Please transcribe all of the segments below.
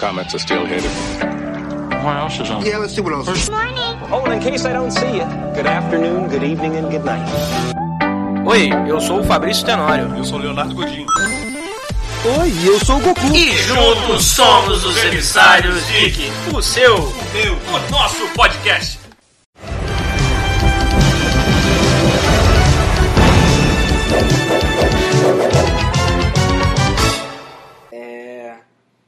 Comets are still here. What else is on? Yeah, let's see what else. Oh, and in case I don't see you, good afternoon, good evening, and good night. Oi, eu sou o Fabrício Tenório. Eu sou o Leonardo Godinho. Oi, eu sou o Goku. E juntos somos os emissários Geek, o seu, O meu, o nosso podcast. É,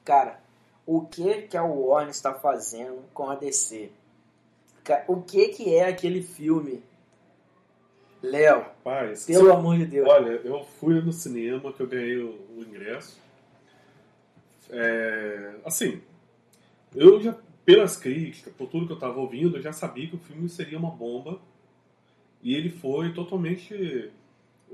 cara, o que que a Warner está fazendo com a DC? O que que é aquele filme? Léo, Rapaz, pelo amor de Deus. olha, eu fui no cinema que eu ganhei o, o ingresso. É, assim, eu já, pelas críticas, por tudo que eu tava ouvindo, eu já sabia que o filme seria uma bomba. E ele foi totalmente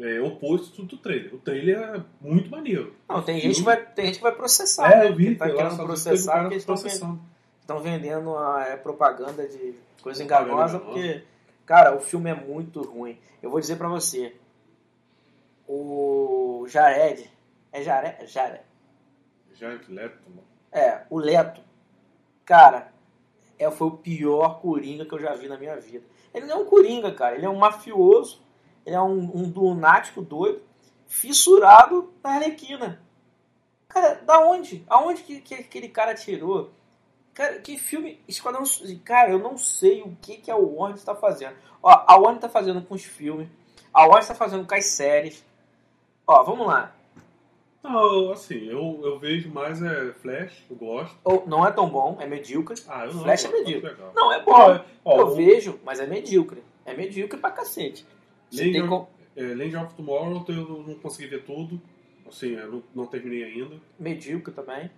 é, oposto do trailer. O trailer é muito maneiro. Não, tem gente, que filme- vai, tem gente que vai processar, É, né? eu vi, Que tá lá, querendo só processar porque estão estão vendendo a é, propaganda de coisa enganosa, porque, cara, o filme é muito ruim. Eu vou dizer pra você, o Jared, é Jared? Jared. Jared Leto, mano. É, o Leto, cara, é, foi o pior Coringa que eu já vi na minha vida. Ele não é um Coringa, cara, ele é um mafioso, ele é um, um lunático doido, fissurado na Arlequina. Cara, da onde? Aonde que, que aquele cara tirou? Cara, que filme. Esquadrão Cara, eu não sei o que, que a Warner está fazendo. Ó, a Warner está fazendo com os filmes. A Warner está fazendo com as séries. Ó, vamos lá. Não, assim, eu, eu vejo mais é Flash, eu gosto. Ou, não é tão bom, é medíocre. Ah, eu não Flash é eu gosto, medíocre. legal. Não, é bom. Ó, ó, eu o- vejo, mas é medíocre. É medíocre pra cacete. Legend, tem com... é, Legend of Tomorrow eu não consegui ver tudo. Assim, eu não, não terminei ainda. Medíocre também.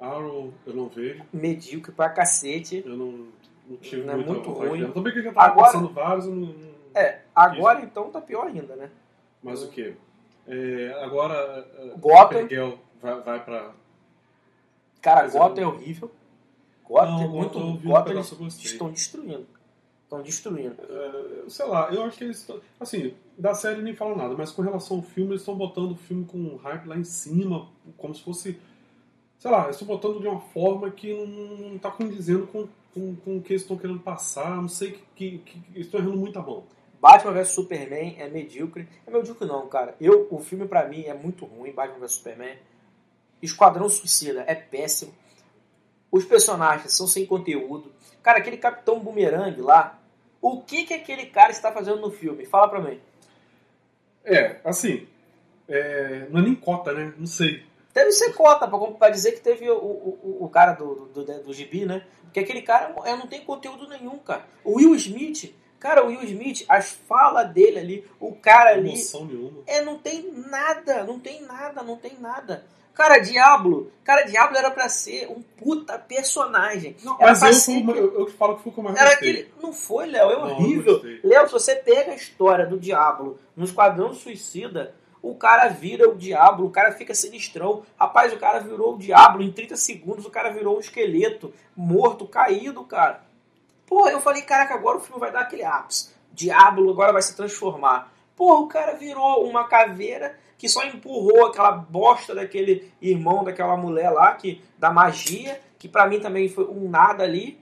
Arrow eu não vejo. Medíocre pra cacete. Eu não, não tive Não é muito ruim. ver. Também que eu já tava Agora- passando vários, eu não, não- É, agora então tá pior ainda, né? Mas o que? agora é, Gotham. Supergirl vai, vai pra. Cara, eu- Gotham é horrível. Gotham Não, é muito Gotham eu eles eu estão destruindo. Estão destruindo. é, sei lá, eu acho que eles estão. Assim, da série nem falam nada, mas com relação ao filme, eles estão botando o filme com um hype lá em cima, como se fosse. Sei lá, eles estão botando de uma forma que não, não tá condizendo com, com, com o que eles estão querendo passar. Não sei que, que, que estão errando muito a mão. Batman vs Superman é medíocre. É medíocre não, cara. Eu, o filme pra mim é muito ruim, Batman vs Superman. Esquadrão Suicida é péssimo. Os personagens são sem conteúdo. Cara, aquele Capitão Boomerang lá, o que que aquele cara está fazendo no filme? Fala pra mim. É, assim. é, não é nem cota, né? Não sei. Deve ser cota, pra, dizer que teve o, o, o cara do, do, do, do gibi, né? Porque aquele cara é, não tem conteúdo nenhum, cara. O Will Smith, cara, o Will Smith, as falas dele ali, o cara ali, Emoção nenhuma. é, não tem nada, não tem nada, não tem nada. Cara, Diablo, cara, Diablo era pra ser um puta personagem. era Mas eu, ser eu, eu te falo que foi o que eu mais era aquele. Não foi, Léo, é Não, horrível. Léo, se você pega a história do Diablo no Esquadrão Suicida, o cara vira o Diablo, o cara fica sinistrão. Rapaz, o cara virou o Diablo em 30 segundos, o cara virou um esqueleto, morto, caído, cara. Pô, eu falei, caraca, agora o filme vai dar aquele ápice. Diablo agora vai se transformar. Pô, o cara virou uma caveira que só empurrou aquela bosta daquele irmão daquela mulher lá, que da magia, que pra mim também foi um nada ali.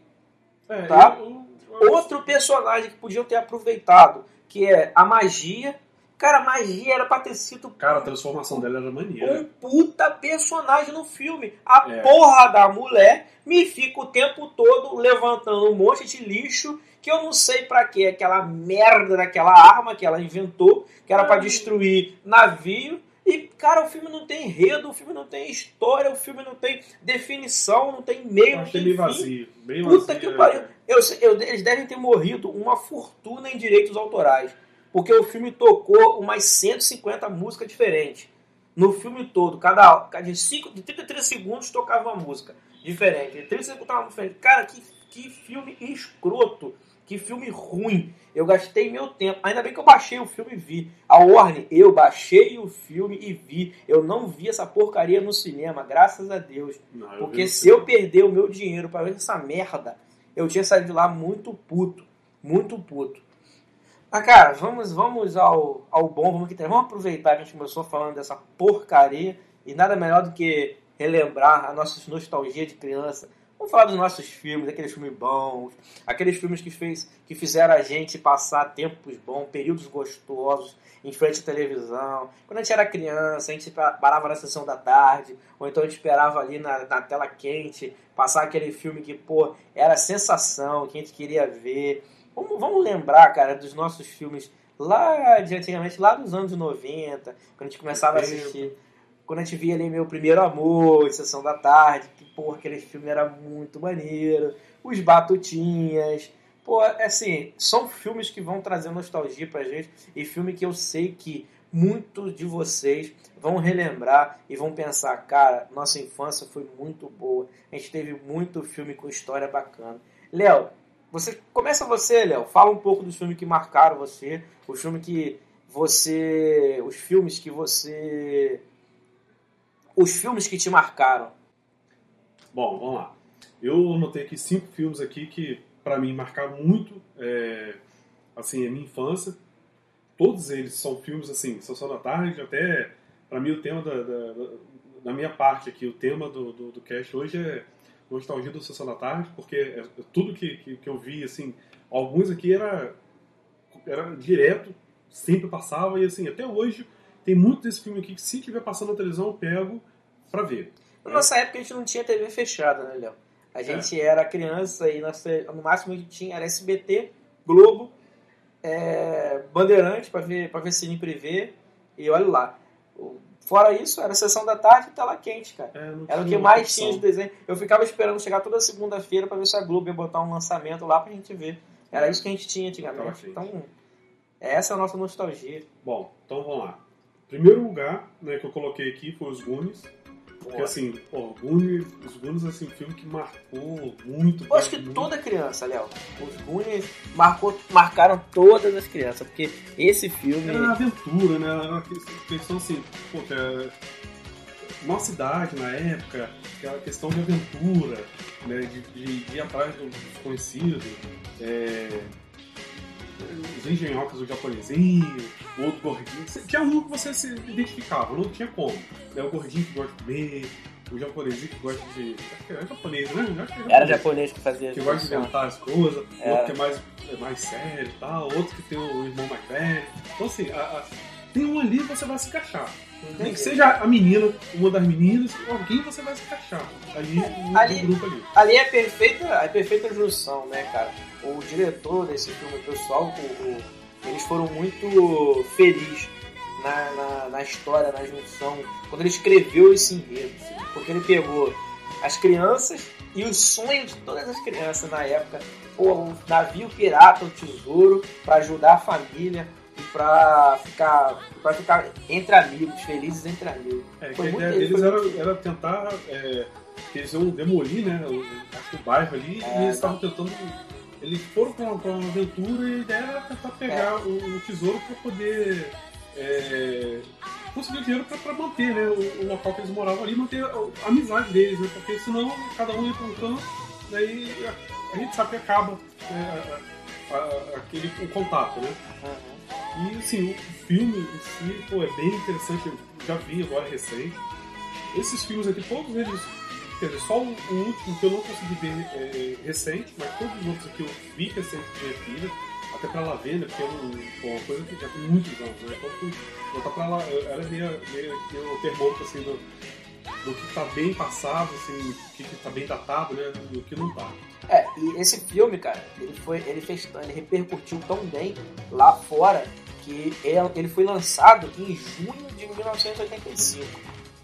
É, Tá. eu- eu- Outro personagem que podiam ter aproveitado, que é a magia. Cara, a magia era pra ter sido Cara, a transformação dela era maneira. um puta personagem no filme. A É. porra da mulher me fica o tempo todo levantando um monte de lixo que eu não sei pra que aquela merda daquela arma que ela inventou, que era pra Ah. destruir navio. E, cara, o filme não tem enredo, o filme não tem história, o filme não tem definição, não tem meio, não tem meio vazio. Bem Puta vazio, que é. pariu. Eu, eu- eles devem ter morrido uma fortuna em direitos autorais. Porque o filme tocou umas 150 músicas diferentes. No filme todo, cada, cada de, cinco, de 33 segundos tocava uma música diferente. De 30 segundos tocava uma música diferente. Cara, que, que filme escroto. Que filme ruim. Eu gastei meu tempo. Ainda bem que eu baixei o filme e vi. A Warner, eu baixei o filme e vi. Eu não vi essa porcaria no cinema, graças a Deus. Não, Porque se eu perder o meu dinheiro pra ver essa merda, eu tinha saído de lá muito puto. Muito puto. Mas, cara, vamos, vamos ao, ao bom, vamos que tem. Vamos aproveitar que a gente começou falando dessa porcaria. E nada melhor do que relembrar a nossa nostalgia de criança. Vamos falar dos nossos filmes, aqueles filmes bons, aqueles filmes que, fez, que fizeram a gente passar tempos bons, períodos gostosos em frente à televisão. Quando a gente era criança, a gente parava na sessão da tarde, ou então a gente esperava ali na, na tela quente passar aquele filme que, pô, era sensação, que a gente queria ver. Vamos, vamos lembrar, cara, dos nossos filmes lá de antigamente, lá dos anos 90, quando a gente começava a assistir. Quando a gente via ali Meu Primeiro Amor, Sessão da Tarde, que, pô, aquele filme era muito maneiro. Os Batutinhas. Pô, assim, são filmes que vão trazer nostalgia pra gente e filme que eu sei que muitos de vocês vão relembrar e vão pensar, cara, nossa infância foi muito boa. A gente teve muito filme com história bacana. Léo, você começa você, Léo. Fala um pouco dos filmes que marcaram você, os filmes que você, os filmes que você os filmes que te marcaram. Bom, vamos lá. Eu anotei aqui cinco filmes aqui que para mim marcaram muito é, assim a minha infância. Todos eles são filmes assim, Sessão da Tarde, até para mim o tema da, da, da, minha parte aqui, o tema do, do, do cast hoje é nostalgia do Sessão da Tarde, porque é, é tudo que, que, que, eu vi, assim, alguns aqui era, era direto, sempre passava, e assim, até hoje tem muito desse filme aqui que se tiver passando na televisão eu pego pra ver. Na nossa época a gente não tinha TV fechada, né, Léo? A gente é. era criança e no máximo a gente tinha era SBT, Globo, é, Bandeirante para ver, pra ver cine privê e olha lá. Fora isso, era sessão da tarde e tela quente, cara. É, era o que mais opção. tinha de desenho. Eu ficava esperando chegar toda segunda-feira para ver se a Globo ia botar um lançamento lá pra gente ver. Era isso que a gente tinha antigamente. Então, essa é a nossa nostalgia. Bom, então vamos lá. Primeiro lugar né, que eu coloquei aqui foi os Goonies. Porque assim, pô, Goonies, os Goonies assim, um filme que marcou muito. Eu acho que muito. toda criança, Léo. Os Goonies marcou, marcaram todas as crianças, porque esse filme. Era uma aventura, né? Era uma questão assim, pô, que nossa idade na época, aquela questão de aventura, né? De, de, de ir atrás do desconhecido. É, os engenhocas, o japonesinho, o outro gordinho. Tinha um que você se identificava, não tinha como. É o gordinho que gosta de comer, o japonesinho que gosta de. Acho que era japonês, né? Acho que era, japonês, era japonês que fazia Que gosta de inventar as coisas, era. outro que é mais, é mais sério e tal, outro que tem o irmão mais velho. Então, assim, a, a, tem um ali que você vai se encaixar. Nem que seja a menina, uma das meninas, alguém você vai se encaixar ali no, ali, grupo ali. Ali é perfeita, é perfeita junção, né, cara? O diretor desse filme, o pessoal, o, eles foram muito felizes na, na, na, história, na junção, quando ele escreveu esse enredo. Assim, porque ele pegou as crianças e os sonhos de todas as crianças na época. Pô, o navio pirata, o tesouro, para ajudar a família pra ficar, pra ficar entre amigos, felizes entre amigos. É, foi muito, ideia deles era, era, tentar. É, eles iam demolir, né? O, o bairro ali, é, e eles estavam tentando. Eles foram pra uma, uma aventura e a ideia era tentar pegar é. o, o, tesouro para poder. É, conseguir dinheiro para manter né, o, o, local que eles moravam ali, manter a, a, amizade deles, né? Porque senão cada um ia para um canto, daí a, a gente sabe que acaba né, aquele o contato, né? Uhum. E assim, o filme em si, pô, é bem interessante, eu já vi agora recente. Esses filmes aqui, todos eles, só o, o último que eu não consegui ver é, recente, mas todos os outros aqui eu vi recente com minha filha, até pra ela ver, né? Porque é um, uma coisa que já tem muitos anos, né? Então botar pra ela, ela é meio, meio o termômetro assim do, do que tá bem passado, assim, o que, que tá bem datado, né? Do que não tá. É, e esse filme, cara, ele foi, ele fez, ele repercutiu tão bem lá fora que ele foi lançado em junho de 1985.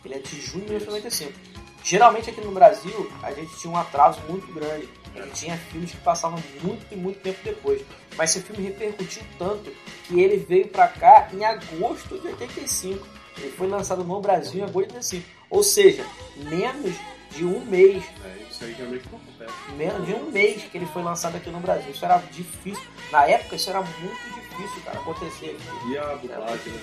Ele é de junho de 1995. Geralmente aqui no Brasil a gente tinha um atraso muito grande. A gente tinha filmes que passavam muito e muito tempo depois. Mas esse filme repercutiu tanto que ele veio pra cá em agosto de 85. Ele foi lançado no Brasil em agosto de 85. Ou seja, menos de um mês. É, isso aí realmente acontece. Menos de um mês que ele foi lançado aqui no Brasil. Isso era difícil. Na época, isso era muito difícil, cara, acontecer. E a dublagem, né?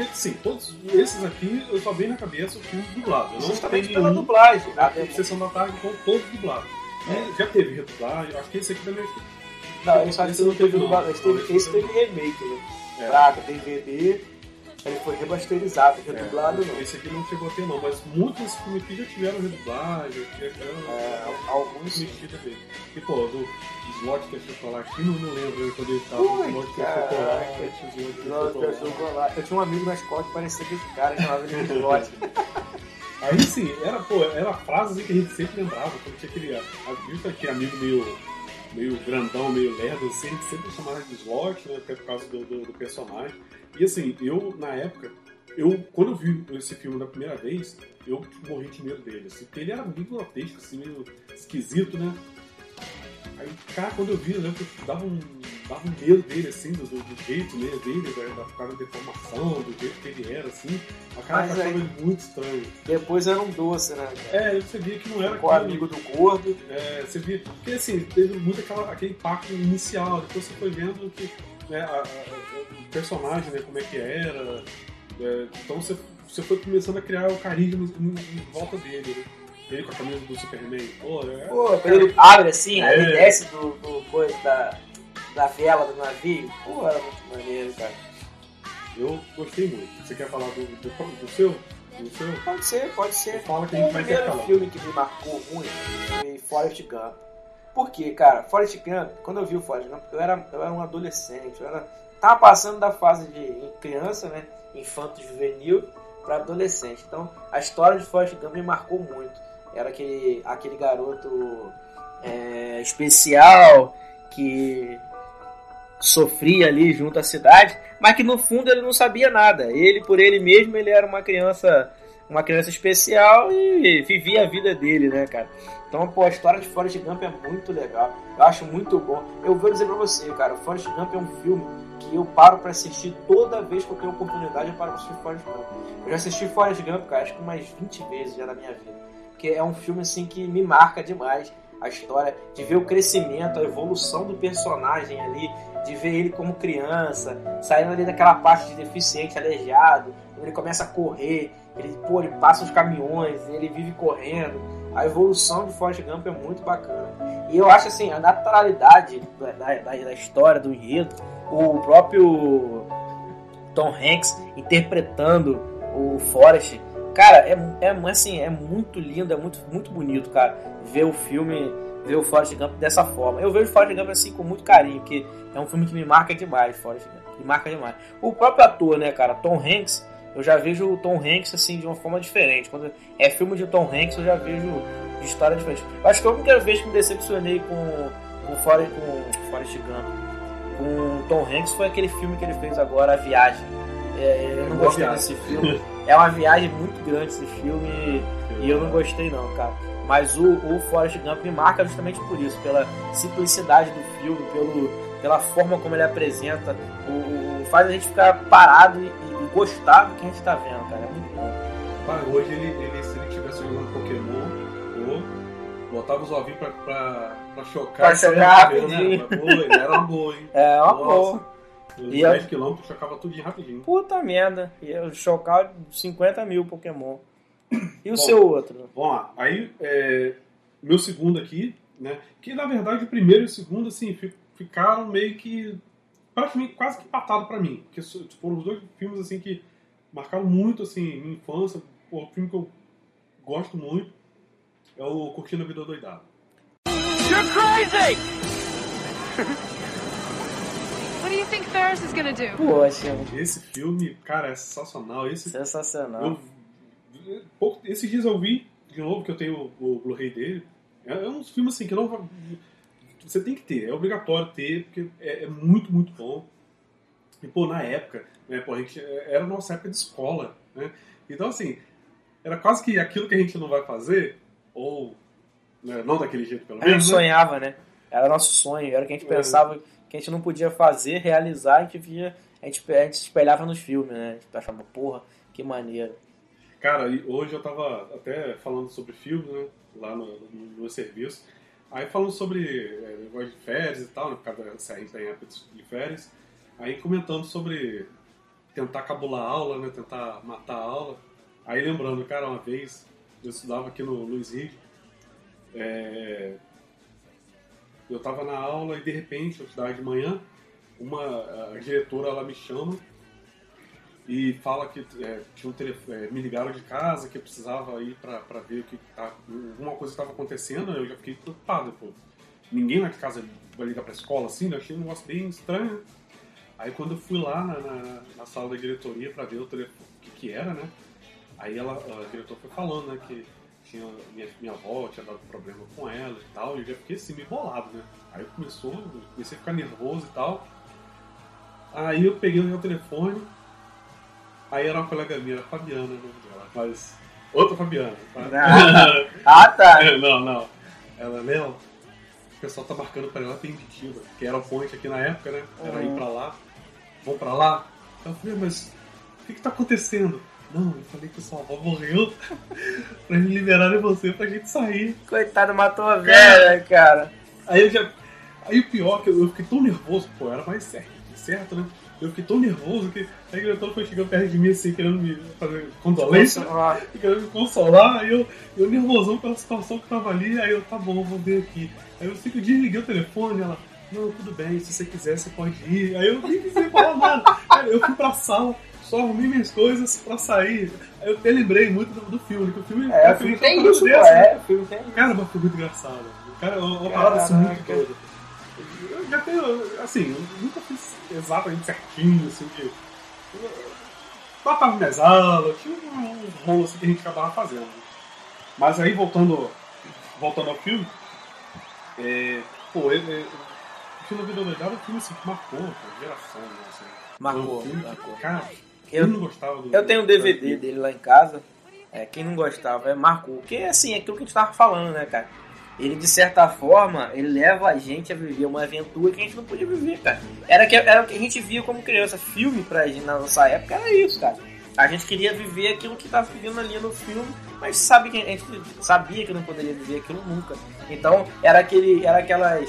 Porque, sim, todos esses aqui eu só venho na cabeça o filme dublado. Eu não Justamente pela dublagem. A né? Sessão da tarde, então, todos dublados. É. Já teve redublagem, acho que esse aqui também. Não, esse não teve. Esse teve, esse teve remake, né? É. Praga, DVD Ele foi remasterizado, redublado não. Esse aqui não chegou a ter não, mas muitos filmes aqui já tiveram redublagem, já tiveram É, alguns mexida dele. E pô, do slot que é chocolate, quem não, né, quando ele tava Ui, slot que é chocolate, slot que é eu, chocolate. eu tinha um amigo na escola que parecia que esse cara chamava de Slot. Aí sim, era, pô, era frases que a gente sempre lembrava, quando tinha aquele, aquele amigo meio, meio grandão, meio lerdo, assim, sempre chamava de slot, né, até por causa do, do, do personagem. E assim, eu, na época, eu, quando eu vi esse filme da primeira vez, eu morri de medo dele, assim, porque ele era meio grotesco, assim, meio esquisito, né? Aí, cara, quando eu vi, eu lembro que dava um, dava um medo dele, assim, do, do, jeito né, dele, da, da cara de deformação, do jeito que ele era, assim. A cara Mas achava aí- ele muito estranho. Depois era um doce, né? É, você via que não era Com o amigo do gordo. É, você via. Porque assim, teve muito aquela, aquele impacto inicial, depois você foi vendo que né, a- a- o personagem, né, como é que era. é, então você, você foi começando a criar o carisma em, em volta dele, né? Ele com a camisa do Superman. Pô, é, Pô, quando ele abre assim, aí ele É. desce do, do coisa da, da vela do navio. Pô, era muito maneiro, cara. eu gostei muito. Você quer falar do, do, do seu? Do seu? Pode ser, pode ser. Fala que a O gente vai filme que me marcou muito foi Forrest Gump. Por quê, cara? Forrest Gump, quando eu vi o Forrest Gump, eu era, eu era um adolescente, eu era, tava passando da fase de criança, né, infanto juvenil, para adolescente. Então, a história de Forrest Gump me marcou muito. Era aquele, aquele garoto é, especial que sofria ali junto à cidade, mas que no fundo ele não sabia nada. Ele por ele mesmo ele era uma criança, uma criança especial e vivia a vida dele, né, cara? Então, pô, a história de Forrest Gump é muito legal. Eu acho muito bom. Eu vou dizer pra você, cara, Forrest Gump é um filme que eu paro pra assistir toda vez que eu tenho oportunidade, eu paro assistir Forrest Gump. Eu já assisti Forrest Gump, cara, acho que umas 20 vezes já na minha vida. Porque é um filme assim que me marca demais a história, de ver o crescimento, a evolução do personagem ali, de ver ele como criança, saindo ali daquela parte de deficiente, aleijado, ele começa a correr, ele, pô, ele passa os caminhões, ele vive correndo. A evolução de Forrest Gump é muito bacana. E eu acho assim, a naturalidade da, da, da história, do enredo, o próprio Tom Hanks interpretando o Forrest, cara, é, é assim, é muito lindo, é muito, muito bonito, cara, ver o filme, ver o Forrest Gump dessa forma. Eu vejo o Forrest Gump assim com muito carinho, porque é um filme que me marca demais, Forrest Gump, me marca demais. O próprio ator, né, cara, Tom Hanks, eu já vejo o Tom Hanks assim de uma forma diferente. Quando é filme de Tom Hanks, eu já vejo de história diferente. Eu acho que a única vez que me decepcionei com com Forrest, com Forrest Gump, com Tom Hanks foi aquele filme que ele fez agora, A Viagem. É, eu não gostei desse filme. É uma viagem muito grande esse filme e eu não gostei não, cara. Mas o, o Forrest Gump me marca justamente por isso, pela simplicidade do filme, pelo, pela forma como ele apresenta, o, o- faz a gente ficar parado e, e gostar do que a gente tá vendo, cara. É muito bom. Pai, hoje ele, ele, se ele estivesse jogando Pokémon, pô, botava os ovinhos pra, pra, pra chocar. Pra chocar rapidinho. Né? Pô, ele era uma boa, hein? É uma boa. Os E a- 10 km chocava tudo rapidinho. Puta merda. E eu chocar 50 mil Pokémon. E o Bom. seu outro? Vamos lá. Aí, é, meu segundo aqui, né? Que na verdade o primeiro e o segundo, assim, fi- ficaram meio que. praticamente quase que empatados pra mim. Porque so- foram os dois filmes, assim, que marcaram muito, assim, minha infância. O filme que eu gosto muito é o Curtindo a Vida Doidada. What do you think Ferris is gonna do? Poxa, Esse filme, cara, é sensacional. Esse, sensacional. eu, pouco- esses dias eu vi de novo, que eu tenho o, o Blu-ray dele. É, é um filme assim que não vai- Você tem que ter, é obrigatório ter, porque é, é muito, muito bom. E, pô, na época, né, pô, a gente, era a nossa época de escola, né? Então, assim, era quase que aquilo que a gente não vai fazer, ou né, não daquele jeito, pelo A gente menos, né? sonhava, né? Era nosso sonho, era o que a gente É. pensava que a gente não podia fazer, realizar, a gente via, a gente, a gente espelhava nos filmes, né? A gente achava, porra, que maneiro. Cara, hoje eu tava até falando sobre filmes, né? Lá no, no, no meu serviço. Aí falando sobre é, negócio de férias e tal, né? Por causa da tá em época de férias. Aí comentando sobre tentar cabular a aula, né? Tentar matar a aula. Aí lembrando, cara, uma vez eu estudava aqui no Luiz Rig. É, eu tava na aula e de repente, eu estudava de manhã, uma a diretora ela me chama e fala que é, tinha um telefone, é, me ligaram de casa que eu precisava ir pra ver o que tá, alguma coisa estava acontecendo, eu já fiquei preocupado, pô. Ninguém lá de casa vai ligar pra escola assim, né? achei um negócio bem estranho. Aí quando eu fui lá na, na, na sala da diretoria pra ver o telefone, o que que era, né? Aí ela, a diretora foi falando, né, que tinha, minha, minha avó tinha dado problema com ela e tal, e eu já fiquei assim, meio bolado, né? Aí começou, comecei a ficar nervoso e tal. Aí eu peguei o meu telefone, aí era uma colega minha, era a Fabiana, nome dela, mas outra Fabiana, tá? Ah, tá. É, não, não. Ela, Léo, o pessoal tá marcando pra ela Penditiva, que era o point aqui na época, né? Era Uhum. ir pra lá, vão pra lá. Eu falei, mas o que que tá acontecendo? Não, eu falei que sua avó morreu pra me liberarem você pra gente sair. Coitado, matou a velha, cara. Aí eu já. Aí o pior é que eu, eu fiquei tão nervoso, pô, era mais certo, certo, né? Eu fiquei tão nervoso que a diretora foi chegando perto de mim assim, querendo me fazer condolência, querendo me consolar, aí eu, eu nervosão pela situação que tava ali, aí eu, tá bom, vou ver aqui. Aí eu sei que eu desliguei o telefone, ela, não, tudo bem, se você quiser, você pode ir. Aí eu nem precisei falar nada. Cara, eu fui pra sala, só arrumei minhas coisas pra sair. Eu até lembrei muito do, do filme, que o filme É, o filme tem isso, né? É, o filme tem isso. Cara, mas foi muito engraçado. Cara, uma parada assim muito doida. Eu já tenho, assim, eu nunca fiz exatamente certinho, assim, de. Batava minhas aulas, tinha um, rolo assim que a gente acabava fazendo. Mas aí, voltando, voltando ao filme, é, pô, ele, ele, o filme da Vida Doidada é um filme assim, que marcou a geração, né, assim. Marcou, um filme que, marcou. Cara, eu não gostava do Eu tenho um DVD dele lá em casa. É, quem não gostava é marcou. Porque assim, é aquilo que a gente tava falando, né, cara? Ele, de certa forma, ele leva a gente a viver uma aventura que a gente não podia viver, cara. Era, que, era o que a gente via como criança. Filme pra gente na nossa época era isso, cara. A gente queria viver aquilo que tava vivendo ali no filme, mas sabe que a gente sabia que não poderia viver aquilo nunca. Então, era aquele, era aquelas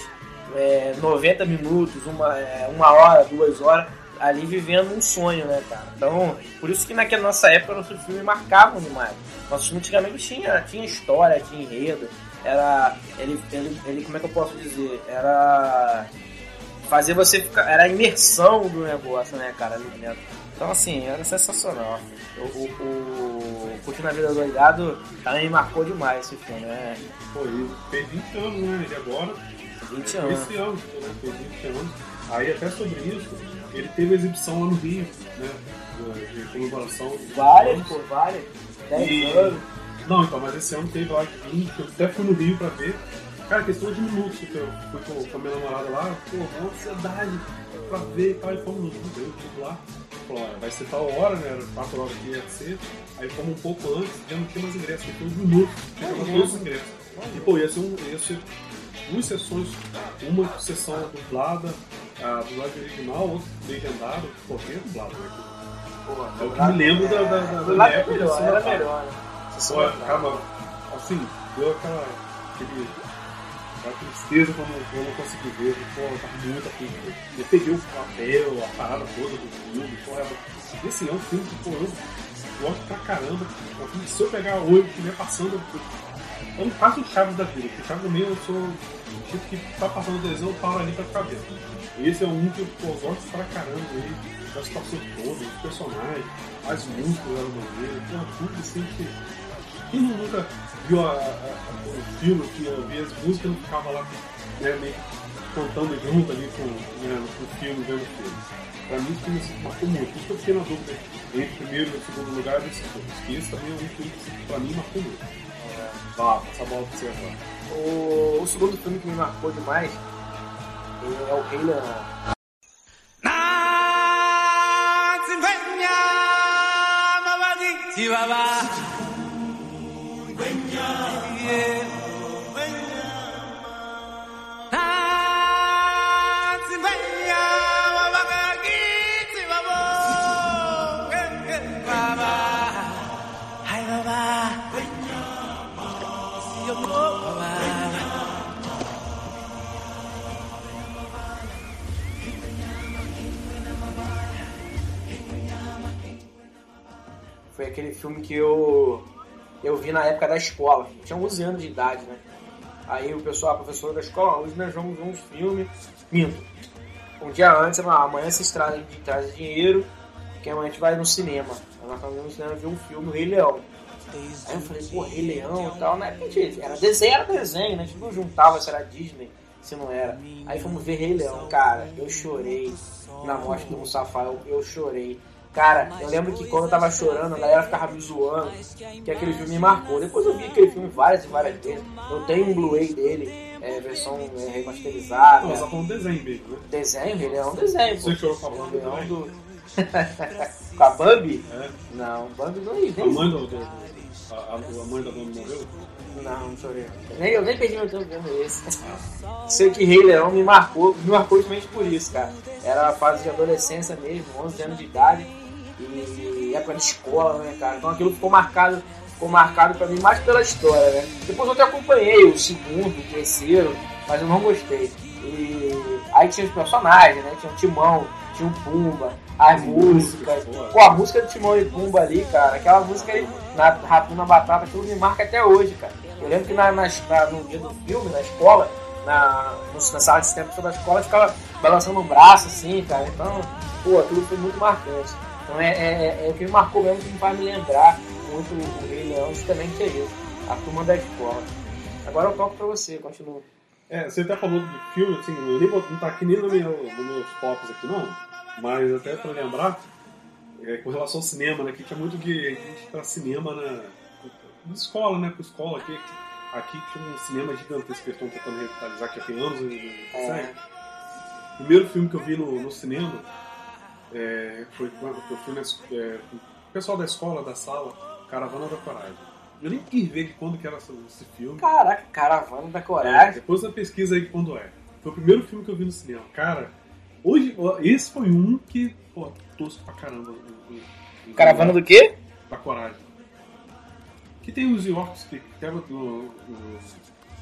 é, 90 minutos, uma, é, uma hora, duas horas, ali vivendo um sonho, né, cara? Então, por isso que naquela nossa época nossos filmes marcavam demais. Nossos filmes antigamente tinha, tinha história, tinha enredo, era. Ele, ele, ele, como é que eu posso dizer? Era. Fazer você ficar. Era a imersão do negócio, né, cara, ali dentro. Então, assim, era sensacional. O, o, o Curtindo a Vida Doidado também marcou demais esse filme, né? Pô, ele fez 20 anos, né? E agora 20 Foi anos. Esse ano, né? Fez 20 anos. Aí até sobre isso, ele teve exibição lá no Rio, né? De comemoração. Várias, pô, várias. 10 E- anos. Não, então, mas esse ano teve lá de 20, eu até fui no Rio pra ver. Cara, questão de minutos que eu fui com, com a minha namorada lá, pô, uma ansiedade pra ver e tal, e fomos no Rio, tipo lá. Falou, olha, vai ser tal hora, né? Era 4 horas que ia ser. Aí fomos um pouco antes, já não tinha mais ingresso, porque foi uns minutos, tinha todos os ingressos. E pô, ia ser, um, ia ser duas sessões, uma sessão dublada, a dublagem original, outra legendada, pô, tem dublado, né? É o que me lembro da, da, da, da minha era época. melhor, assim, era cara. melhor, né? Pô, cara, assim, deu aquela. Aquele, aquela tristeza quando eu não consegui ver. Pô, tá muito afim. Eu peguei o papel, a parada toda do filme, porra. E assim, é um filme que, pô, eu gosto pra caramba. É filme que se eu pegar hoje e estiver passando. eu- Eu não faço o Chaves da vida, porque Chaves também eu sou o tipo que tá passando o desenho, eu paro ali pra ficar vendo. Esse é um que eu gosto pra caramba aí, da situação toda, os personagens, as músicas eram maneiras, porra, tudo assim que. Quem nunca viu a, a- a- o filme, que eu via as músicas não ficava lá né, meio que cantando junto ali com, né, com o filme, vendo o filme. Pra mim, esse filme assim, marcou muito. Isso que eu fiquei na dúvida entre o primeiro e o segundo lugar desse filme. Porque esse também é um filme que pra mim marcou muito. Vá, passa a bola pra você agora. O, o segundo filme que me marcou demais 也 ok 了那只飞鸟妈妈的吉娃娃。Aquele filme que eu, eu vi na época da escola. Eu tinha 11 anos de idade, né? Aí o pessoal, a professora da escola, "Ó, hoje nós vamos ver uns filmes. Minto. Um dia antes, ela, "Ah, amanhã vocês trazem, trazem dinheiro que a gente vai no cinema. Estamos indo no cinema ver um filme, o Rei Leão. Aí eu falei, pô, Rei Leão e tal, né? Gente, era desenho, era desenho, né? A gente não juntava se era Disney, se não era. Aí fomos ver Rei Leão, cara, eu chorei na morte do Mustafa, eu, eu chorei. Cara, eu lembro que quando eu tava chorando, a galera ficava me zoando, que aquele filme me marcou. Depois eu vi aquele filme várias e várias vezes. Eu tenho um Blu-ray dele, é, versão é, remasterizada. Não, só falando desenho mesmo, né? Desenho, Rei Leão, desenho. pô. Você chorou com a Bambi Leão também? do... com a Bambi? É. Não, Bambi não A mãe do. do- a, a- a mãe da Bambi morreu? Não, não chorei. Nem, eu nem perdi meu tempo vendo esse. Sei que Rei Leão me marcou, me marcou justamente por isso, cara. Era a fase de adolescência mesmo, 11 anos de idade. E época de escola, né, cara? Então aquilo ficou marcado, ficou marcado pra mim mais pela história, né? Depois eu até acompanhei o segundo, o terceiro, mas eu não gostei. E aí tinha os personagens, né? Tinha o Timão, tinha o Pumba, as músicas. Pô, a música do Timão e Pumba ali, cara, aquela música aí, na Ratuna Batata, aquilo me marca até hoje, cara. Eu lembro que na, na- na- no dia do filme, na escola, na, na sala de cinema da escola, ficava balançando o braço assim, cara. Então, pô, aquilo foi muito marcante. Então é, é, é o que me marcou mesmo, que me faz me lembrar muito o Rei Leão, justamente é isso. A turma da escola. Agora eu toco pra você, continua. É, você até falou de filme, assim, eu nem não tá aqui nem no meu, nos meus tops aqui não, mas até pra lembrar, é, com relação ao cinema, né, que tinha muito de a gente pra cinema na, na escola, né, com escola aqui, aqui tinha um cinema gigantesco que eles estão tentando revitalizar, que já tem anos e não É. consegue. O primeiro filme que eu vi no, no cinema é, foi quando eu fui na, é, o pessoal da escola, da sala, Caravana da Coragem. Eu nem quis ver de quando que era esse, filme. Caraca, Caravana da É, Coragem. depois da pesquisa aí de quando é. Foi o primeiro filme que eu vi no cinema. Cara, hoje, esse foi um que, pô, tosco pra caramba. o- o- Caravana do quê? Da Coragem. Que tem os Yorks que no, no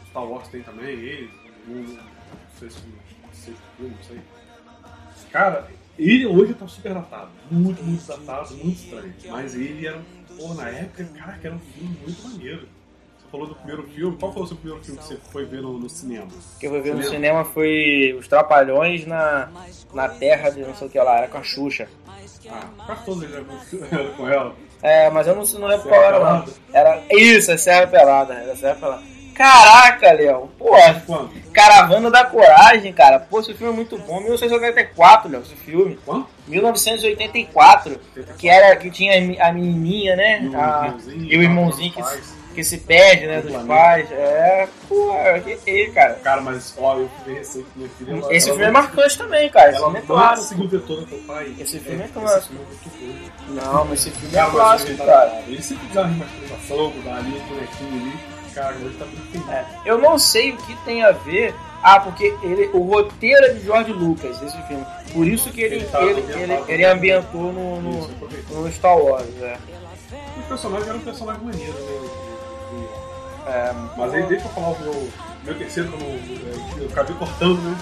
Star Wars tem também, eles. Um, não sei se não sei, filme, não sei. Cara, ele hoje tá super datado. Muito, muito datado, muito estranho. Mas ele era, pô, na época, cara, que era um filme muito maneiro. Você falou do primeiro filme. Qual foi o seu primeiro filme que você foi ver no, no cinema? que eu fui ver no Cinema. cinema foi Os Trapalhões na, na terra de não sei o que lá, era com a Xuxa. Ah, quase todos eles eram com ela. É, mas eu não, não lembro Serra qual era não. Pelada? Era. Isso, é Serra Pelada, era Serra Pelada. Caraca, Léo, porra, Quando? Caravana da Coragem, cara. Pô, esse filme é muito bom. 1984, Léo, esse filme. Quando? 1984, que era que tinha a me- a menininha, né? E o A- irmãozinho, e o irmãozinho que, dos pais. que se perde, né, Do dos pais. É, pô, que que, cara. Cara, mas ó, eu fui recente minha filha. ela- Esse ela filme é marcante também, cara. Esse filme é não claro. conseguiu ver toda com o pai. Esse filme é Esse clássico. filme é muito bom. Não, mas esse filme é clássico, tá- cara. Ele sempre dá uma remasterização, mudar ali o bonequinho ali. Cara, hoje tá muito feliz. É, eu não sei o que tem a ver. Ah, porque ele, o roteiro é de George Lucas, esse filme. Por isso que ele, Ele tá ele, ele, ele ambientou no, no, no Star Wars. É. O personagem era um personagem maneiro, né? É, Mas aí deixa eu falar o meu, meu terceiro, no- eu acabei cortando, né?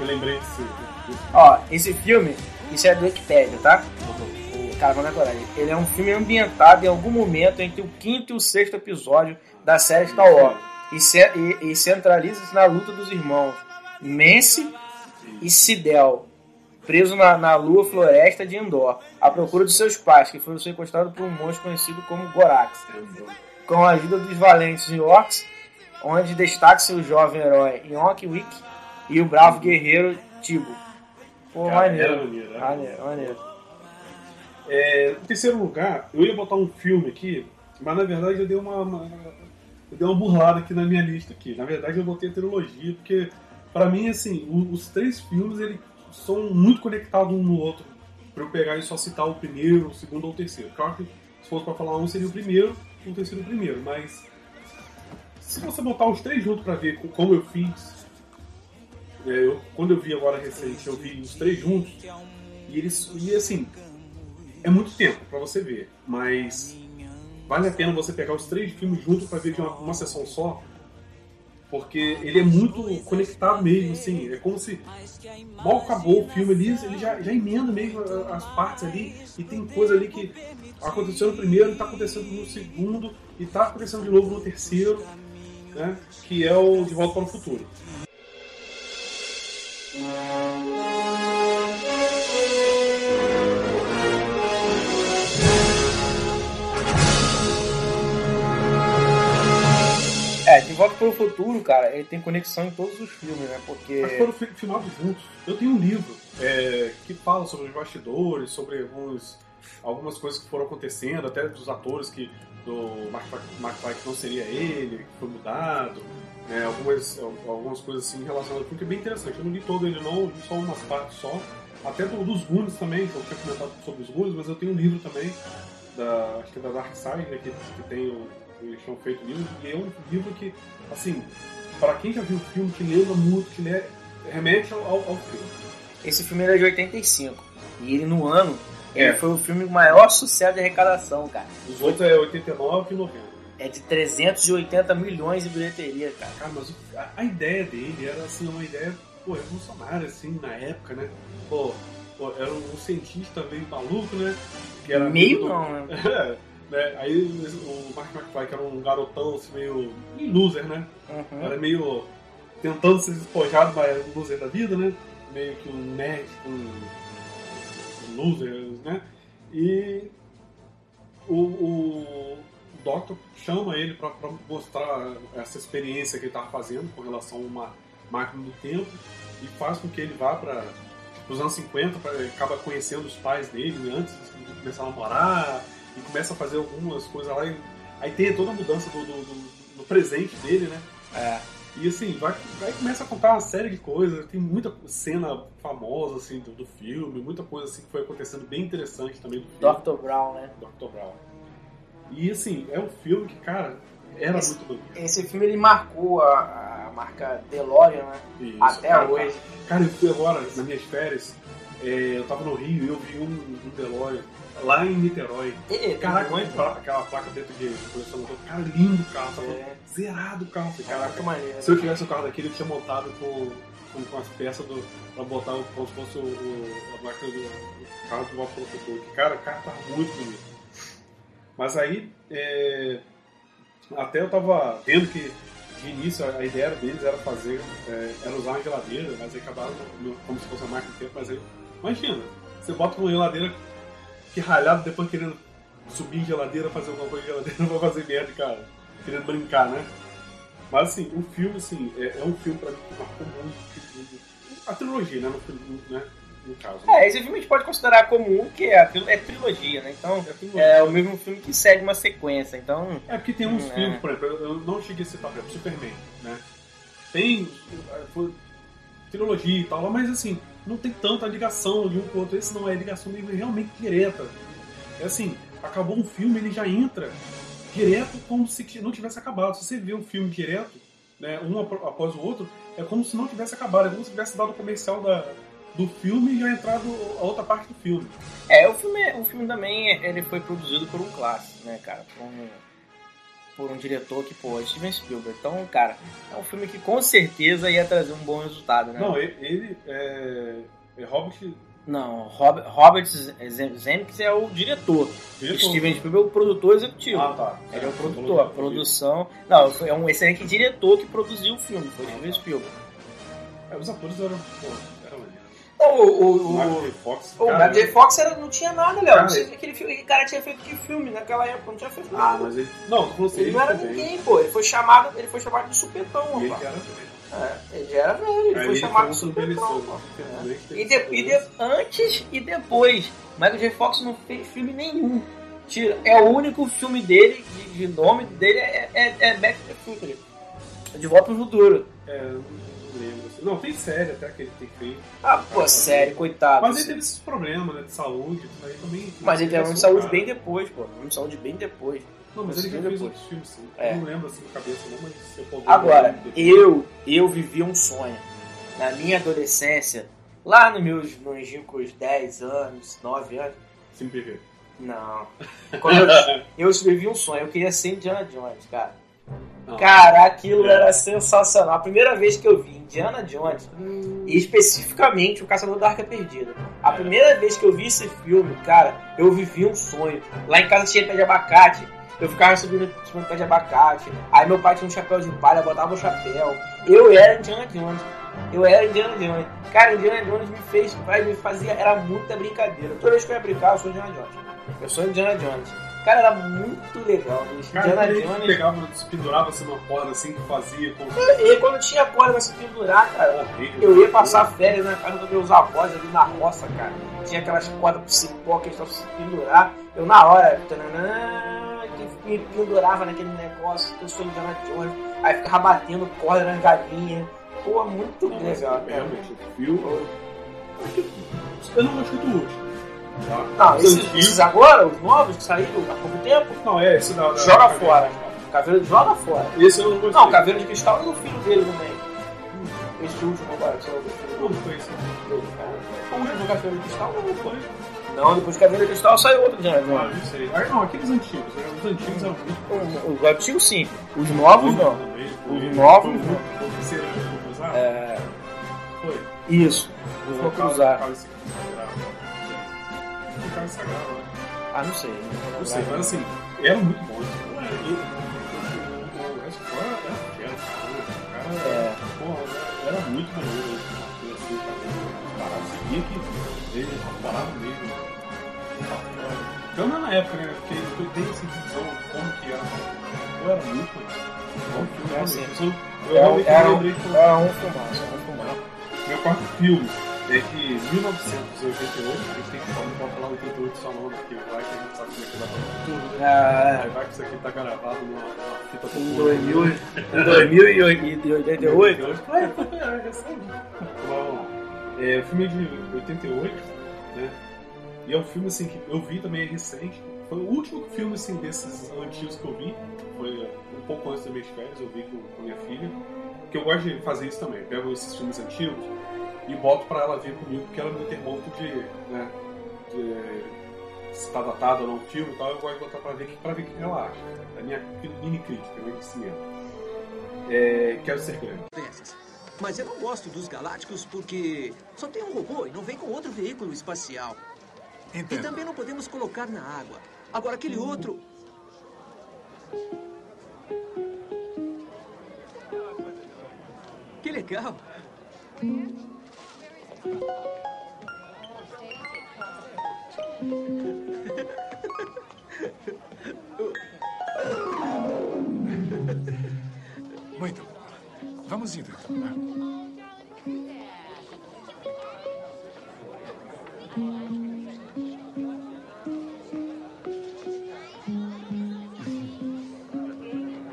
Eu lembrei desse. desse- Ó, esse filme, isso é do Wikipedia, tá? O Caravana da Coragem. Ele é um filme ambientado em algum momento entre o quinto e o sexto episódio da série Star Wars. E, ce- e- e centraliza-se na luta dos irmãos Mance e Sidel, presos na, na lua floresta de Endor, à procura de seus pais, que foram sequestrados por um monstro conhecido como Gorax. Com a ajuda dos valentes Yorks, onde destaca-se o jovem herói Yonk Wick e o bravo guerreiro Tibo. Pô, Cara, maneiro. era maneiro, era Maneiro, maneiro. É, em terceiro lugar, eu ia botar um filme aqui, mas na verdade eu dei uma, uma- eu dei uma burlada aqui na minha lista aqui. Na verdade eu botei a trilogia porque pra mim assim, os três filmes eles são muito conectados um no outro. Pra eu pegar e só citar o primeiro, o segundo ou o terceiro. Claro que se fosse pra falar um seria o primeiro, o terceiro o primeiro, mas se você botar os três juntos pra ver co- como eu fiz, é, eu- quando eu vi agora recente, eu vi os três juntos e eles e assim é muito tempo pra você ver, mas vale a pena você pegar os três filmes juntos pra ver de uma, uma sessão só, porque ele é muito conectado mesmo, assim, é como se mal acabou o filme ali, ele já, já emenda mesmo as partes ali, e tem coisa ali que aconteceu no primeiro, tá acontecendo no segundo, e tá acontecendo de novo no terceiro, né, que é o De Volta para o Futuro. Volta para o Futuro, cara, ele tem conexão em todos os filmes, né? Porque. Mas foram fi- filmados juntos. Eu tenho um livro é, que fala sobre os bastidores, sobre alguns, algumas coisas que foram acontecendo, até dos atores que do Mark que não seria ele, que foi mudado, né, algumas, algumas coisas assim relacionadas, porque é bem interessante. Eu não li todo ele não, li só umas partes só. Até do, dos Goonies também, que eu tinha comentado sobre os Goonies, mas eu tenho um livro também, da, acho que é da Dark Side, né, que, que tem o, eles tinham feito livro, e é um livro que, assim, para quem já viu o filme, que lembra muito, que le- remete ao, ao, filme. Esse filme era de 85. E ele, no ano, É. ele foi o filme com maior sucesso de arrecadação, cara. Os outros é 89 e 90. É de 380 milhões de bilheteria, cara. Cara, mas a, a ideia dele era assim, uma ideia pô, revolucionária, assim, na época, né? Pô, pô, era um cientista meio maluco, né? Que era Meio do- não, né? Né? Aí o Mark McFly, que era um garotão assim, meio, meio loser, né? Uhum. Era meio tentando ser despojado, mas um loser da vida, né? Meio que um nerd com um loser, né? E o, o Doctor chama ele para mostrar essa experiência que ele estava fazendo com relação a uma máquina do tempo e faz com que ele vá para os anos 50, pra, acaba conhecendo os pais dele né, antes de começar a namorar e começa a fazer algumas coisas lá. E, aí tem toda a mudança do, do, do- do presente dele, né? É. E assim, vai, vai começa a contar uma série de coisas, tem muita cena famosa assim do, do filme, muita coisa assim que foi acontecendo bem interessante também do filme. Dr. Brown, né? Dr. Brown. E assim, é um filme que, cara, era Esse- muito bonito. Esse filme ele marcou a, a marca DeLorean, né? Isso, Até cara, hoje. Cara, eu fui agora, nas minhas férias, é, eu tava no Rio e eu vi um, um DeLorean lá em Niterói. E, Caraca, muito, aquela, aquela placa dentro de coleção motor. Cara, lindo o carro, É. zerado o carro. Falei, Caraca, se eu tivesse o carro daquele, eu tinha montado com, com, com as peças do, pra botar o- como se fosse o, o- a máquina do o carro de volta pro futuro. Que, Cara, o carro tava muito bonito. Mas aí, é, até eu tava vendo que de início a ideia deles era fazer, é, era usar uma geladeira, mas aí acabaram como se fosse uma máquina do tempo, mas aí, imagina, você bota uma geladeira que ralhado depois querendo subir em geladeira, fazer alguma coisa em geladeira, não vai fazer merda, cara. Querendo brincar, né? Mas assim, o filme, assim, é, é um filme pra mim que marcou muito. A trilogia, né? No, né? no caso. É, esse filme a gente pode considerar comum, que é, a tril- é trilogia, né? Então, É trilogia. é o mesmo filme que segue uma sequência. Então, É porque tem uns É. filmes, por exemplo, eu não cheguei a citar, por exemplo, Superman, né? Tem é, foi, trilogia e tal, mas assim, não tem tanta ligação de um com o outro. Esse não é ligação realmente direta. É assim, acabou um filme, ele já entra direto como se não tivesse acabado. Se você vê um filme direto, né, um após o outro, é como se não tivesse acabado, é como se tivesse dado o comercial da, do filme e já entrado a outra parte do filme. é, o filme, o filme também ele foi produzido por um clássico, né, cara? Por um, por um diretor que, pô, é Steven Spielberg. Então, cara, é um filme que com certeza ia trazer um bom resultado, né? Não, ele, ele é, é Robert. Não, Robert, Robert Zem- Zemeckis é o diretor. diretor. Steven Spielberg é o produtor executivo. Ah, tá. Ele é o Você produtor, a produção. Não, é um excelente diretor que produziu o filme, foi Steven Spielberg. É, os atores eram. Pô, o, o, O o. Fox. o Michael J. Fox era, não tinha nada, Léo. Cara, Não sei Aquele, filme, aquele cara tinha feito que filme naquela época? Não tinha feito Ah, nada. mas ele. Não, falando assim, Ele não era também. ninguém, pô. Ele foi chamado, ele foi chamado de supetão, E ele rapaz. era também. É, ele era velho, ele Aí foi ele chamado de um supetão, infelizmente, E, de- e de- antes e depois, Michael J. Fox não fez filme nenhum. Tira, é o único filme dele, de, de nome dele, é, é, é Back to the Future. De Volta pro Futuro. É, não tem série até que ele tem feito. Ah, pô, sério, coitado. Mas ele teve esses problemas, né? De saúde, isso aí também. Mas ele teve um de Cara. saúde bem depois, pô. Um de saúde bem depois. Não, mas ele já fez depois. outros filmes, sim. É. Eu não lembro assim de cabeça, não, mas você pode Agora, eu, eu vivi um sonho. Na minha adolescência, lá nos meus longínquos 10 anos, 9 anos. Sim, PV. Não. Quando eu, eu vivi um sonho, eu queria ser Indiana Jones, cara. Cara, aquilo era sensacional. A primeira vez que eu vi Indiana Jones, e especificamente o Caçador da Arca Perdida. A primeira vez que eu vi esse filme, cara, eu vivi um sonho. Lá em casa tinha pé de abacate. Eu ficava subindo subindo pé de abacate. Aí meu pai tinha um chapéu de palha, botava o chapéu. Eu era Indiana Jones. Eu era Indiana Jones. Cara, Indiana Jones me fez, me fazia, era muita brincadeira. Toda vez que eu ia brincar, eu sou Indiana Jones. Eu sou Indiana Jones. Cara, era muito legal. bicho. Cara, Indiana Jones. pegava, se pendurava assim numa corda assim que fazia. Com... E quando tinha corda pra se pendurar, cara, eu ia passar férias na casa dos meus avós ali na roça, cara. Tinha aquelas cordas pro cipó que eles pra se pendurar. Eu na hora, tananã, que me pendurava naquele negócio, eu sou Indiana Jones. Aí ficava batendo corda nas galinhas. Pô, muito mas legal, realmente, que- Eu não acho que do último. Tá? Não, Os esses, antigos- esses agora, os novos que saíram há pouco tempo, Não, é esse da. da joga da- fora. Caveira joga fora. Esse eu não gostei. Não, Caveira de Cristal e o filho dele também. Esse último agora, que saiu o filho Não, dele. não foi esse. O último Caveira de Cristal Não, não foi. Não, depois de Caveira de Cristal saiu outro já. Ah, não sei. Ah, não, aqueles antigos. Os antigos eram muito. Os antigos sim, os novos não. Os novos, não. foi o? É, Foi. isso, O vou cruzar. Cara sagrado, né? Ah, não sei. Não sei, mas assim, era muito bom. Não era- e- O era cara. O cara É. porra, era muito maneiro. assim, paradas. Você via que ele parava mesmo. Então não na época, né? Porque eu tenho essa visão de como que era. Pô, era muito maneiro. Bom filme, É, realmente. sim. Eu, eu um, que era um filmaço, era um filmaço. meu quarto filme é que em 1988, a gente tem que falar, não pode falar 88 só não, porque vai que a gente sabe como é que dá pra tudo, né? Ah, Aí vai que isso aqui tá gravado numa, numa fita popular. 2000 em 2088, É, é, recente. Lá. É, o filme é de 88, né? E é um filme assim que eu vi também é recente. Foi o último filme assim desses antigos que eu vi. Foi um pouco antes das minhas férias, eu vi com, com minha filha. Que eu gosto de fazer isso também. Pego esses filmes antigos e boto pra ela ver comigo, porque ela não tem muito de, né, de se tá datado ou não o filme e tal. Eu gosto de botar pra ver, pra ver o que ela acha. É a minha mini crítica, né, de cinema. É, quero ser grande. Mas eu não gosto dos galácticos porque só tem um robô e não vem com outro veículo espacial. E também não podemos colocar na água. Agora aquele outro. Que legal. Muito bom. Vamos indo então, né?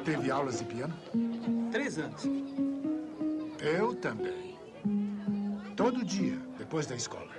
Teve aulas de piano? Três anos. Eu também. Todo dia, depois da escola.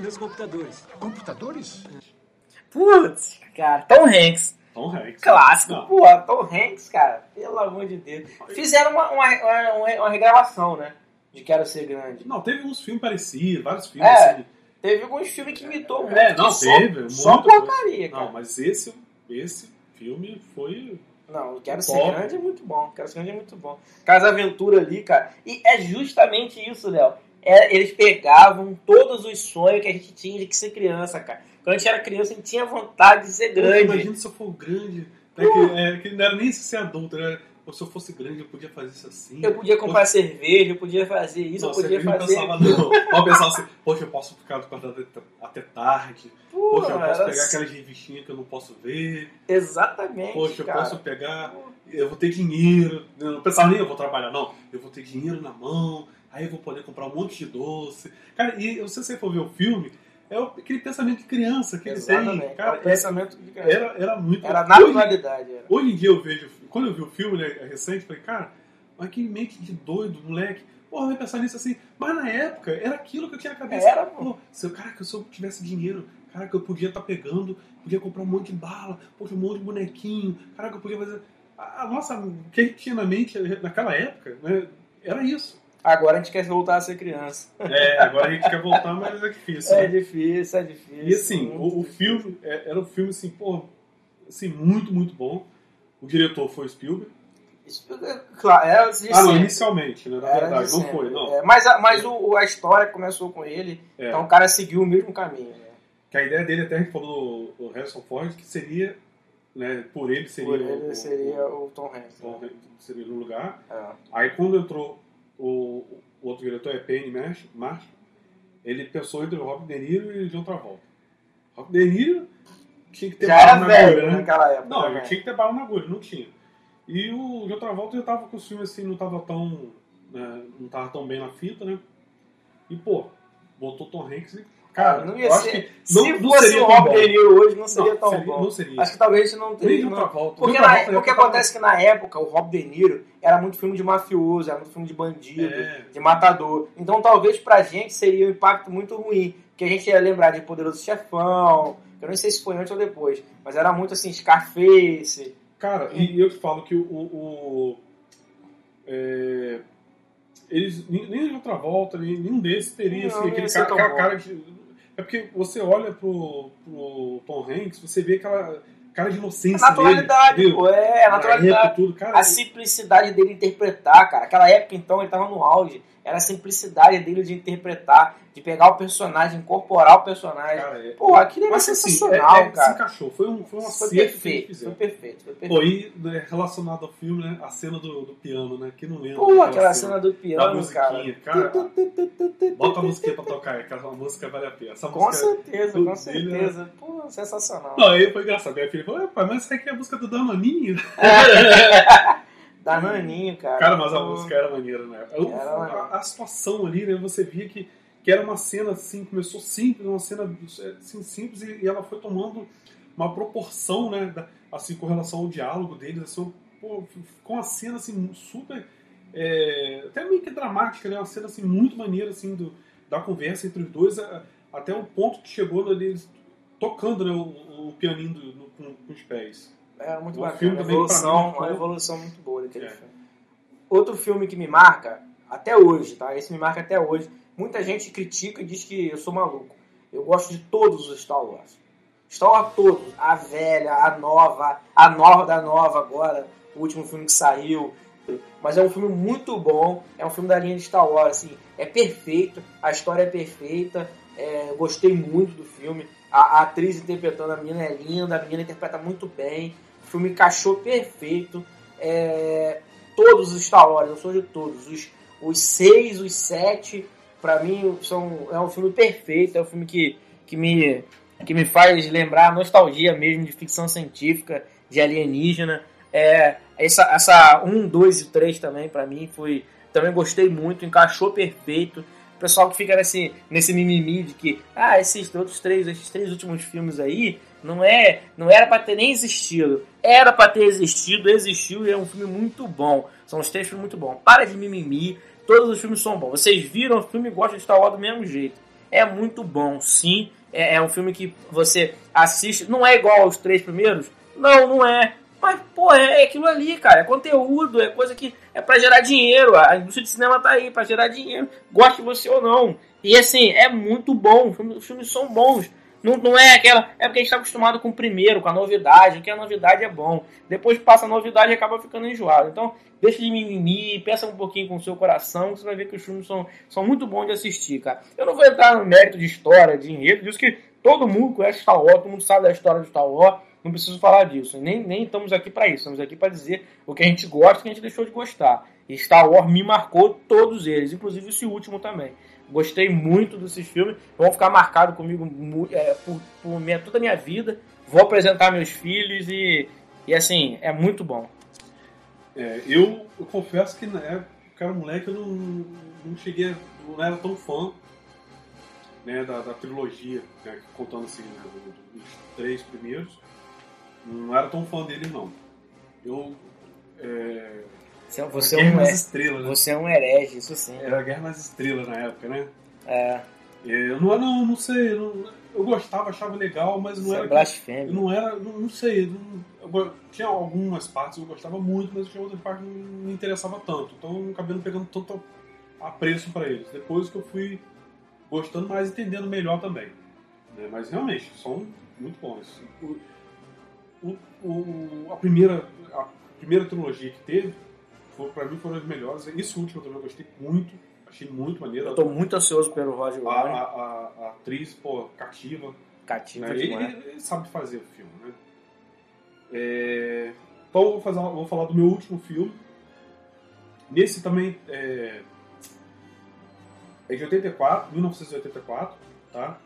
Nos computadores. Computadores? Putz, cara, Tom Hanks. Tom Hanks. Clássico, Não. pô, Tom Hanks, cara, pelo amor de Deus. Fizeram uma, uma, uma, uma regravação, né? De Quero Ser Grande. Não, teve uns filmes parecidos, vários filmes É, assim. Teve alguns filmes que imitou muito. É, não, só- teve. Só coisa. porcaria, cara. Não, mas esse, esse filme foi. Não, Quero Ser. Grande é muito bom. Quero Ser Grande é muito bom. Casa Aventura ali, cara. E é justamente isso, Léo. É, eles pegavam todos os sonhos que a gente tinha de ser criança, cara. Quando a gente era criança, a gente tinha vontade de ser grande. Imagina se eu for grande. Né, que, é, que não era nem ser adulto, né? Pô, se eu fosse grande, eu podia fazer isso assim. Eu podia comprar cerveja, eu podia fazer isso, Nossa, eu podia eu não fazer. pensava, não. Eu pensava assim, poxa, eu posso ficar acordado até- até tarde. Pô, Poxa, eu posso era pegar assim. aquelas revistinhas que eu não posso ver. Exatamente. Poxa, eu cara. posso pegar. Eu vou ter dinheiro. Eu não pensava nem eu vou trabalhar, não. Eu vou ter dinheiro na mão. Aí eu vou poder comprar um monte de doce. Cara, e se você for ver o filme, é aquele pensamento de criança que ele Exatamente. tem. Cara, é o pensamento de criança. era, era muito. Era Hoje- naturalidade. Era. Hoje em dia eu vejo, quando eu vi o filme né, recente, eu falei, cara, mas que mente de doido, moleque. Porra, eu ia pensar nisso assim. Mas na época, era aquilo que eu tinha na cabeça. Era, pô. Se eu, cara, que se eu tivesse dinheiro, cara, que eu podia estar pegando, podia comprar um monte de bala, um monte de bonequinho, cara, que eu podia fazer. A, a nossa, o que a gente tinha na mente naquela época, né, era isso. Agora a gente quer voltar a ser criança. É, agora a gente quer voltar, mas é difícil. É né? difícil, é difícil. E assim, o, o filme é- era um filme assim, pô, assim, muito, muito bom. O diretor foi Spielberg. Isso, Claro, era de Ah, não, inicialmente, né? Na Era verdade, de não foi, não. É, mas a, mas o, o- a história começou com ele, É. então o cara seguiu o mesmo caminho. Né? Que a ideia dele, até a gente falou do, do Harrison Ford, que seria, né, por ele seria, Por o, ele seria o Tom Hanks. o- o- seria no lugar. É. Aí quando entrou o, o outro diretor, é Penny Marsh, ele pensou entre o Robert De Niro e o John Travolta. Robert De Niro tinha que ter Já na velho agulha, né? naquela época. Não, ele tinha que ter bala na agulha, não tinha. E o John Travolta já tava com o filme assim, não tava tão. né, não tava tão bem na fita, né? E, pô, botou Tom Hanks e. Cara, não ia ser. Se não, fosse o Robert. De Niro hoje, não seria Não, tão seria- bom. não seria. Acho que talvez não teria. Não- Travolta. Porque, John na- porque acontece que na época o Rob De Niro era muito filme de mafioso, era muito filme de bandido, É. de matador. Então talvez pra gente seria um impacto muito ruim. Que a gente ia lembrar de Poderoso Chefão, eu não sei se foi antes ou depois, mas era muito assim, Scarface. Cara, e eu te falo que o. o- o- é, eles, nem nem o John Travolta, nem- nenhum desses teria Não, assim, aquele cara, bom. cara de. É porque você olha pro, pro Tom Hanks, você vê aquela cara de A inocência naturalidade, dele. pô, é, a Na naturalidade. época, tudo, cara. A simplicidade dele interpretar, cara. Aquela época, então, ele tava no auge. Era a simplicidade dele de interpretar, de pegar o personagem, incorporar o personagem. cara, é- Pô, aquilo era assim, sensacional, é- é, Se cara. encaixou, foi um, foi um Foi que perfeito, foi perfeito, foi perfeito. Pô, e né, relacionado ao filme, né, a cena do, do piano, né? Que não lembra. Pô, aquela cena do da piano, cara. cara. Bota a musiquinha pra tocar, aquela música vale a pena. Essa Com certeza, do com dele, né? certeza. Pô, sensacional. Não, aí foi engraçado. Minha filha falou, pai, mas essa aqui é a música do Danoninho. Da Naninho, cara. Cara, mas a Pô, música era maneira, né? Era a, a situação ali, né? Você via que, que era uma cena assim, começou simples, uma cena assim, simples e, e ela foi tomando uma proporção, né? assim, com relação ao diálogo deles, assim, pô, com uma cena assim, super. é, até meio que dramática, né? Uma cena assim, muito maneira assim, do, da conversa entre os dois, a- até o ponto que chegou ali, eles tocando né, o, o pianinho do- no- com, com os pés. Era muito O bacana. filme também, evolução, uma evolução muito boa daquele É. filme. Outro filme que me marca, até hoje, tá? Esse me marca até hoje. Muita gente critica e diz que eu sou maluco. Eu gosto de todos os Star Wars. Star Wars todos. A velha, a nova, a nova da nova agora, o último filme que saiu. Mas é um filme muito bom, é um filme da linha de Star Wars, assim, é perfeito, a história é perfeita, é, gostei muito do filme. A, a atriz interpretando a menina é linda, a menina interpreta muito bem, filme encaixou perfeito. É, todos os Star Wars, eu sou de todos, os, os seis, os sete, pra mim são, é um filme perfeito, é um filme que, que, me, que me faz lembrar nostalgia mesmo de ficção científica, de alienígena. É, essa, essa 1, 2 e 3 também, pra mim, foi. Também gostei muito, encaixou perfeito. O pessoal que fica nesse, nesse mimimi de que, ah, esses outros três, esses três últimos filmes aí, não é, não era pra ter nem existido. Era pra ter existido, existiu e é um filme muito bom. São os três filmes muito bons. Para de mimimi, todos os filmes são bons. Vocês viram o filme e gostam de Star Wars do mesmo jeito. É muito bom, sim. É, é um filme que você assiste. Não é igual aos três primeiros? Não, não é. Mas, pô, é aquilo ali, cara. É conteúdo, é coisa que é pra gerar dinheiro. A indústria de cinema tá aí pra gerar dinheiro. Goste você ou não. E assim, é muito bom. Os filmes são bons. Não, não é aquela. É porque a gente tá acostumado com o primeiro, com a novidade. Que a novidade é bom. Depois passa a novidade e acaba ficando enjoado. Então, deixa de mimimi, pensa um pouquinho com o seu coração. Que você vai ver que os filmes são, são muito bons de assistir, cara. Eu não vou entrar no mérito de história, de enredo. Diz que todo mundo conhece Star Wars, todo mundo sabe da história de Star Wars. não preciso falar disso. Nem, nem estamos aqui para isso. Estamos aqui para dizer o que a gente gosta e o que a gente deixou de gostar. E Star Wars me marcou todos eles, inclusive esse último também. Gostei muito desses filmes, vão ficar marcados comigo é, por, por minha, toda a minha vida. Vou apresentar meus filhos e, e assim, é muito bom. É, eu, eu confesso que na época que eu era moleque eu não, não cheguei, não era tão fã né, da, da trilogia, né, contando assim, né, três primeiros. Não era tão fã dele não. Eu. É, Você, você, é um, nas é, Estrelas, né? você é um herege, isso sim. Era Guerra nas Estrelas na época, né? É, Eu não, não, não sei, não- eu gostava, achava legal, mas não isso era. é blasfêmia. não era, não, não sei, não- eu tinha algumas partes que eu gostava muito, mas tinha outras partes que não me interessava tanto. Então eu acabei não pegando tanto apreço para eles. Depois que eu fui gostando mais, entendendo melhor também. né? Mas realmente, são muito bons. O, o- o- a, primeira, a primeira trilogia que teve, foi, para mim, foram as melhores. Esse último também eu gostei muito, achei muito maneiro. Eu tô muito ansioso pelo Roger a, a, a- a atriz, pô, cativa. Cativa Né? Ele- ele sabe fazer o filme, né? É, Então eu vou, fazer, vou falar do meu último filme. Nesse também é, é de 84, 1984, tá?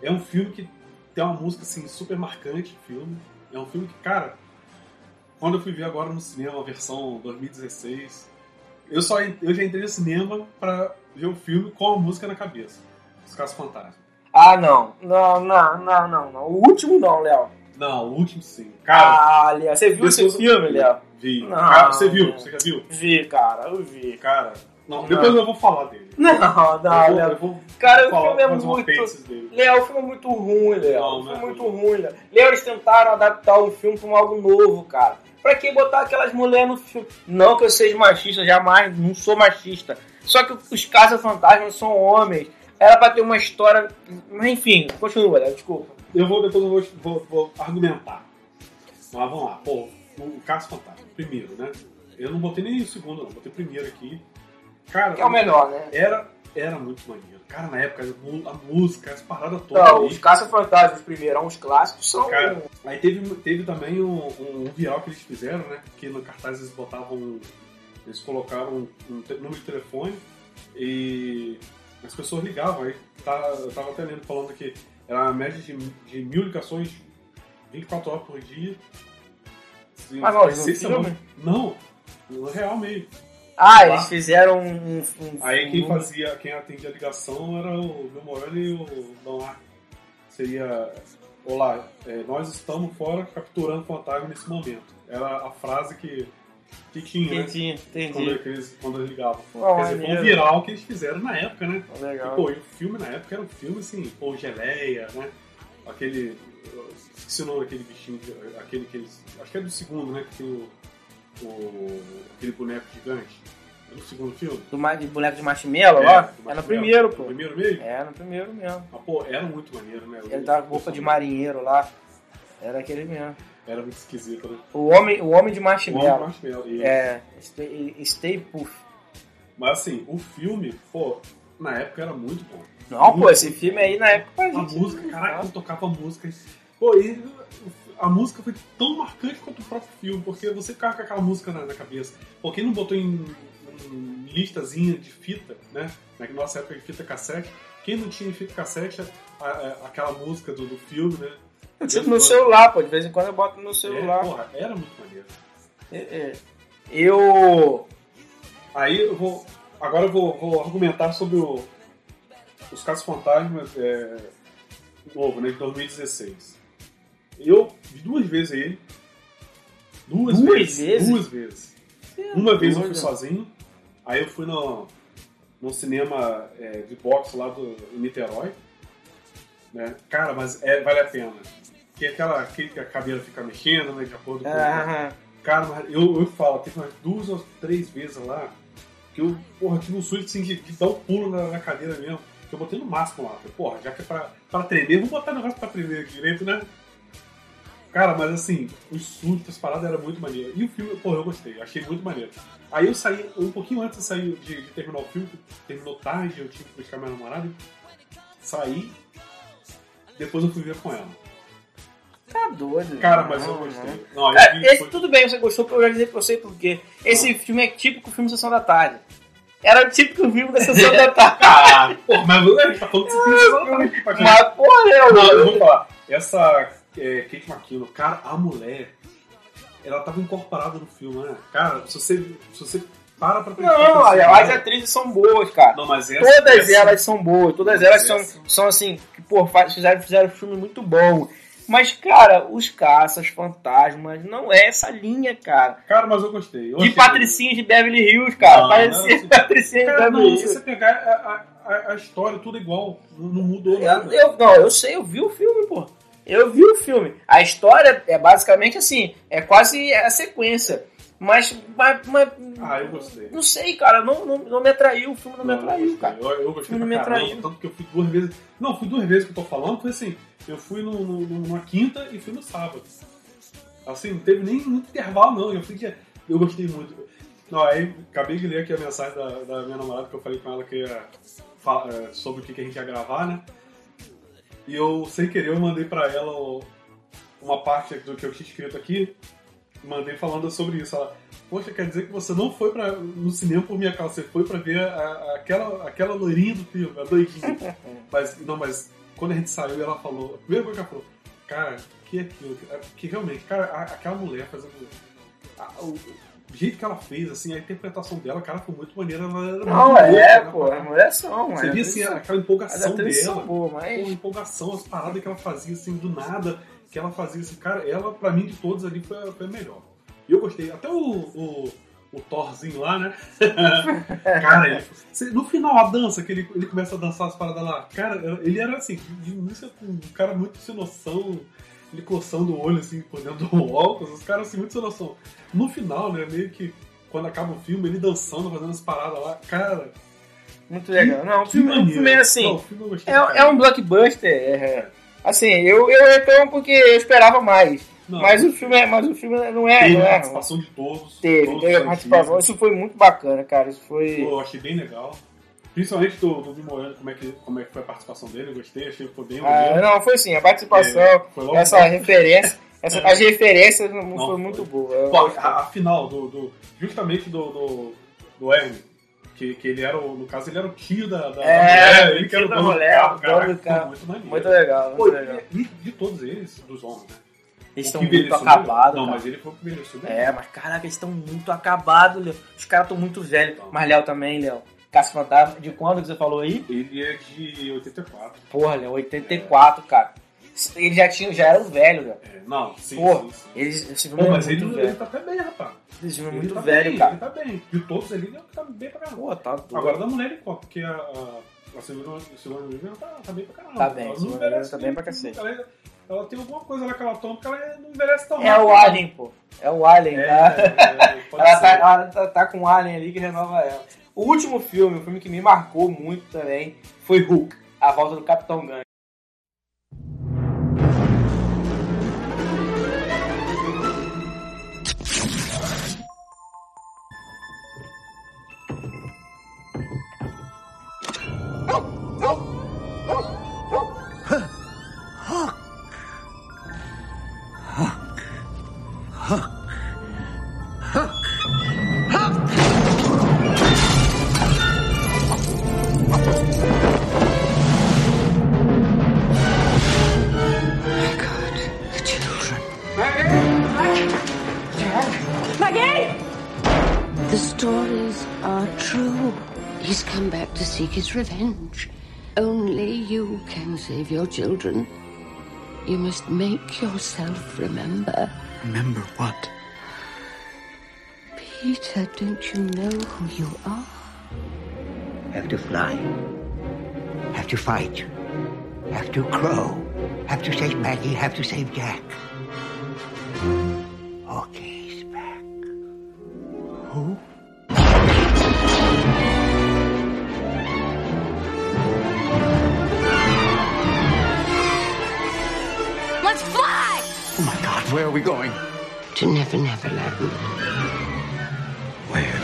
É um filme que tem uma música assim super marcante, filme. É um filme que, cara, quando eu fui ver agora no cinema a versão 2016, eu só eu já entrei no cinema pra ver o filme com a música na cabeça. Os Casos Fantasmas. Ah, não. Não, não, não, não, não. O último não, Léo. Não, o último sim. Cara, ah, Léo. Você viu esse filme, Léo? vi. Não. Cara, você viu? Você já viu? Vi, cara. Eu vi. Cara, não, Não. depois eu vou falar dele. Não, não, Léo. eu vou Cara, o falar, filme é muito... Léo, o filme é muito ruim, Léo. Não, o não é filme é muito ruim. Léo. Léo, eles tentaram adaptar o filme pra um algo novo, cara. Pra que botar aquelas mulheres no filme? Não que eu seja machista, jamais, não sou machista. Só que os caça-fantasmas são homens. Era pra ter uma história... Mas enfim, continua, Léo, desculpa. Eu vou, depois eu vou, vou, vou argumentar. Mas vamos lá. Pô, o Caso Fantasma, primeiro, né? Eu não botei nem o segundo, não. Botei o primeiro aqui. Cara, Que é o melhor, né? Era, era muito maneiro. Cara, na época, a música, as paradas todas. Não, ali. os caça-fantasmas primeiro, uns clássicos, são... Cara, aí teve, teve também um, um viral que eles fizeram, né? Que no cartaz eles botavam. Eles colocaram um, número de telefone e as pessoas ligavam. Aí tá, eu tava até lendo falando que era uma média de, de mil ligações 24 horas por dia. Mas não, filme? semanas. Não, no real mesmo. Ah, Lá. eles fizeram um... um Aí quem um- fazia, quem atendia a ligação era o meu Morano e o Dom Ar. Seria. Olá, é, nós estamos fora capturando fantasma nesse momento. Era a frase que, que tinha, né? Entendi, Quando entendi. eles, quando eles ligavam. Oh, Quer dizer, foi um viral que eles fizeram na época, né? Legal. E, pô, e o filme na época era um filme assim, pô, geleia, né? Aquele. Esqueci o nome daquele bichinho, aquele que eles. Acho que é do segundo, né? Que tem o. o aquele boneco gigante. É do segundo filme? Do, ma- de boneco de marshmallow, É, ó. do É no Marshmallow. primeiro, No pô. primeiro mesmo? É, no primeiro mesmo. Mas, pô, era muito maneiro, né? Ele tava com roupa de marinheiro lá. Era aquele mesmo. Era muito esquisito, né? O homem, o homem de O marshmallow. Homem Marshmallow. E- É, Stay, Stay Puff. Mas assim, o filme, pô, na época era muito bom. Não, pô, Muito esse filme aí na época A gente. música, caraca, tocava música. Pô, e a música foi tão marcante quanto o próprio filme, porque você ficava com aquela música na, na cabeça. Pô, quem não botou em, em listazinha de fita, né? Na nossa época de fita cassete, quem não tinha fita cassete a- a- aquela música do, do filme, né? Eu tiro no celular, pô. De vez em quando eu boto no É, celular. porra, era muito maneiro. É, é. Eu. Aí eu vou. Agora eu vou, vou argumentar sobre o, os casos fantasmas é, novo, né? De 2016. Eu vi duas vezes ele. Duas, Duas vezes, vezes? Duas vezes. Uma vez eu fui sozinho. Aí eu fui no, no cinema é, de boxe lá do em Niterói. Né? Cara, mas é, vale a pena. Que aquela que a cadeira fica mexendo, né? De acordo com. Ah, Cara, mas eu, eu falo, teve umas duas ou três vezes lá que eu, porra, tive um susto assim, de, de dar um pulo na, na cadeira mesmo. Que eu botei no máximo lá. Falei, porra, já que é pra, pra tremer, vou botar o negócio pra tremer direito, né? Cara, mas assim, os sustos, as paradas eram muito maneiro. E o filme, porra, eu gostei, achei muito maneiro. Aí eu saí, um pouquinho antes de sair de, de terminar o filme, que terminou tarde, eu tive que buscar minha namorada. Saí, depois eu fui ver com ela. tá doido. Cara, mas eu Não, gostei. não. Não, eu esse foi- tudo bem, você gostou, porque eu já dizer pra você porque esse filme é típico filme Sessão da Tarde. Era o típico filme da Sessão da Tarde. Porra, mas gente tá falando de filme Mas, Mas, porra, né, Não, eu mano? vou falar. Essa é, Kate McKinnon, cara, a mulher, ela tava incorporada no filme, né? Cara, se você, se você para pra prestar Não, atenção, as atrizes são boas, cara. Não, mas essa, Todas essa- elas são boas, todas elas são, Essa. são assim, que, pô, fizeram, fizeram um filme muito bom. Mas, cara, os caças, fantasmas, não é essa linha, cara. Cara, mas eu gostei. Eu De patricinha de Beverly Hills, cara. Não, Parecia não assim. patricinha de Beverly não, se Hills. você pegar a, a, a história, tudo igual. Não, não mudou Eu, nada. eu- não, eu sei, eu vi o filme, pô. Eu vi o filme. A história é basicamente assim, é quase a sequência. Mas, mas, mas Ah, eu gostei. não sei, cara, não, não, não me atraiu, o filme não me Não, eu atraiu, gostei. cara. Eu, eu gostei Não me caramba, atraiu. tanto que eu fui duas vezes. Não, fui duas vezes que eu tô falando, foi assim, eu fui no, no- numa quinta e fui no sábado. Assim, não teve nem muito intervalo, não. Eu fui que. Eu gostei muito. Não, aí acabei de ler aqui a mensagem da, da minha namorada que eu falei com ela que ia eh, sobre o que, que a gente ia gravar, né? E eu, sem querer, eu mandei pra ela o- uma parte do que eu tinha escrito aqui. Mandei falando sobre isso. Ela, poxa, quer dizer que você não foi pra, no cinema por minha causa, você foi pra ver a- a- aquela, aquela loirinha do filme, a doidinha. mas, não, mas quando a gente saiu, ela falou, a primeira coisa que ela falou, cara, que é aquilo? É Que realmente, cara, a- aquela mulher fazendo. a- o jeito que ela fez, assim, a interpretação dela, cara, foi muito maneira. Ela era Não, muito é, louca, né, pô, cara? as mulheres são, Você as via assim, aquela empolgação dela. são boas, Pô, mas. empolgação, as paradas que ela fazia assim do nada, que ela fazia assim, cara, ela pra mim de todos ali foi, foi a melhor. E eu gostei. Até o, o, o Thorzinho lá, né? cara, ele, no final a dança, que ele, ele começa a dançar as paradas lá, cara, ele era assim, de início um cara muito sem noção, ele coçando o olho assim por dentro do óculos, os caras assim, muito sem noção. No final, né, meio que quando acaba o filme, ele dançando, fazendo as paradas lá, cara. Muito legal. Não, o que filme, o maneiro. filme é assim. Não, o filme gostei É, é um blockbuster. é- assim, eu, eu reclamo porque eu esperava mais. Não, mas, o filme é, mas o filme não é. Teve não a é participação de todos. Teve, todos teve a participação. Isso foi muito bacana, cara. Isso foi. Pô, eu achei bem legal. Principalmente do, do Vimoano, como é, que, como é que foi a participação dele, eu gostei, achei que foi bem Ah, não, foi sim, a participação, É, essa referência, essa, É. as referências não, Não, foi foi. muito boa. Pô, a, a final do, do- justamente do, do, do que, que ele era, o, no caso, ele era o tio da, da, É, da mulher, o ele que era o da dono mulher, do carro, o dono caraca, do carro. muito maneiro. Muito legal, muito Pô, legal. E, de todos eles, dos homens, né? Eles estão muito acabados, Não, cara. mas ele foi o bem. É, mas caraca, eles estão muito acabados, Léo. Os caras estão muito velhos. Mas Léo também, Léo. Caça Fantasma, de quando que você falou aí? Ele é de 84. Porra, Léo, 84, cara. Eles já tinham, já eram velhos, Léo. É, não, sim, Porra, sim, sim. eles, esse filme Pô, é mas muito ele, velho. ele tá até bem, rapaz. Esse filme é Ele muito tá velho, bem, cara. Ele tá bem. De todos ali, ele tá bem pra caramba. Pô, tá doido. Agora da mulher ele porque a, a, a segunda, a segunda Vivian tá, tá bem pra caramba. Tá bem, Ela não envelhece tá bem pra cacete. Ela, ela tem alguma coisa lá que ela toma, porque ela não envelhece tão É rápido. o Alien, pô. É o Alien, É, tá? é, ela, tá, ela tá, tá com o Alien ali que renova ela. O último filme, o filme que me marcou muito também, foi Hulk, A Volta do Capitão Gancho. Back to seek his revenge. Only you can save your children. You must make yourself remember. Remember what? Peter, don't you know who you are? Have to fly. Have to fight. Have to crow. Have to save Maggie. Have to save Jack. Okay's back. Who? Where are we going? To Never Never Land. Where?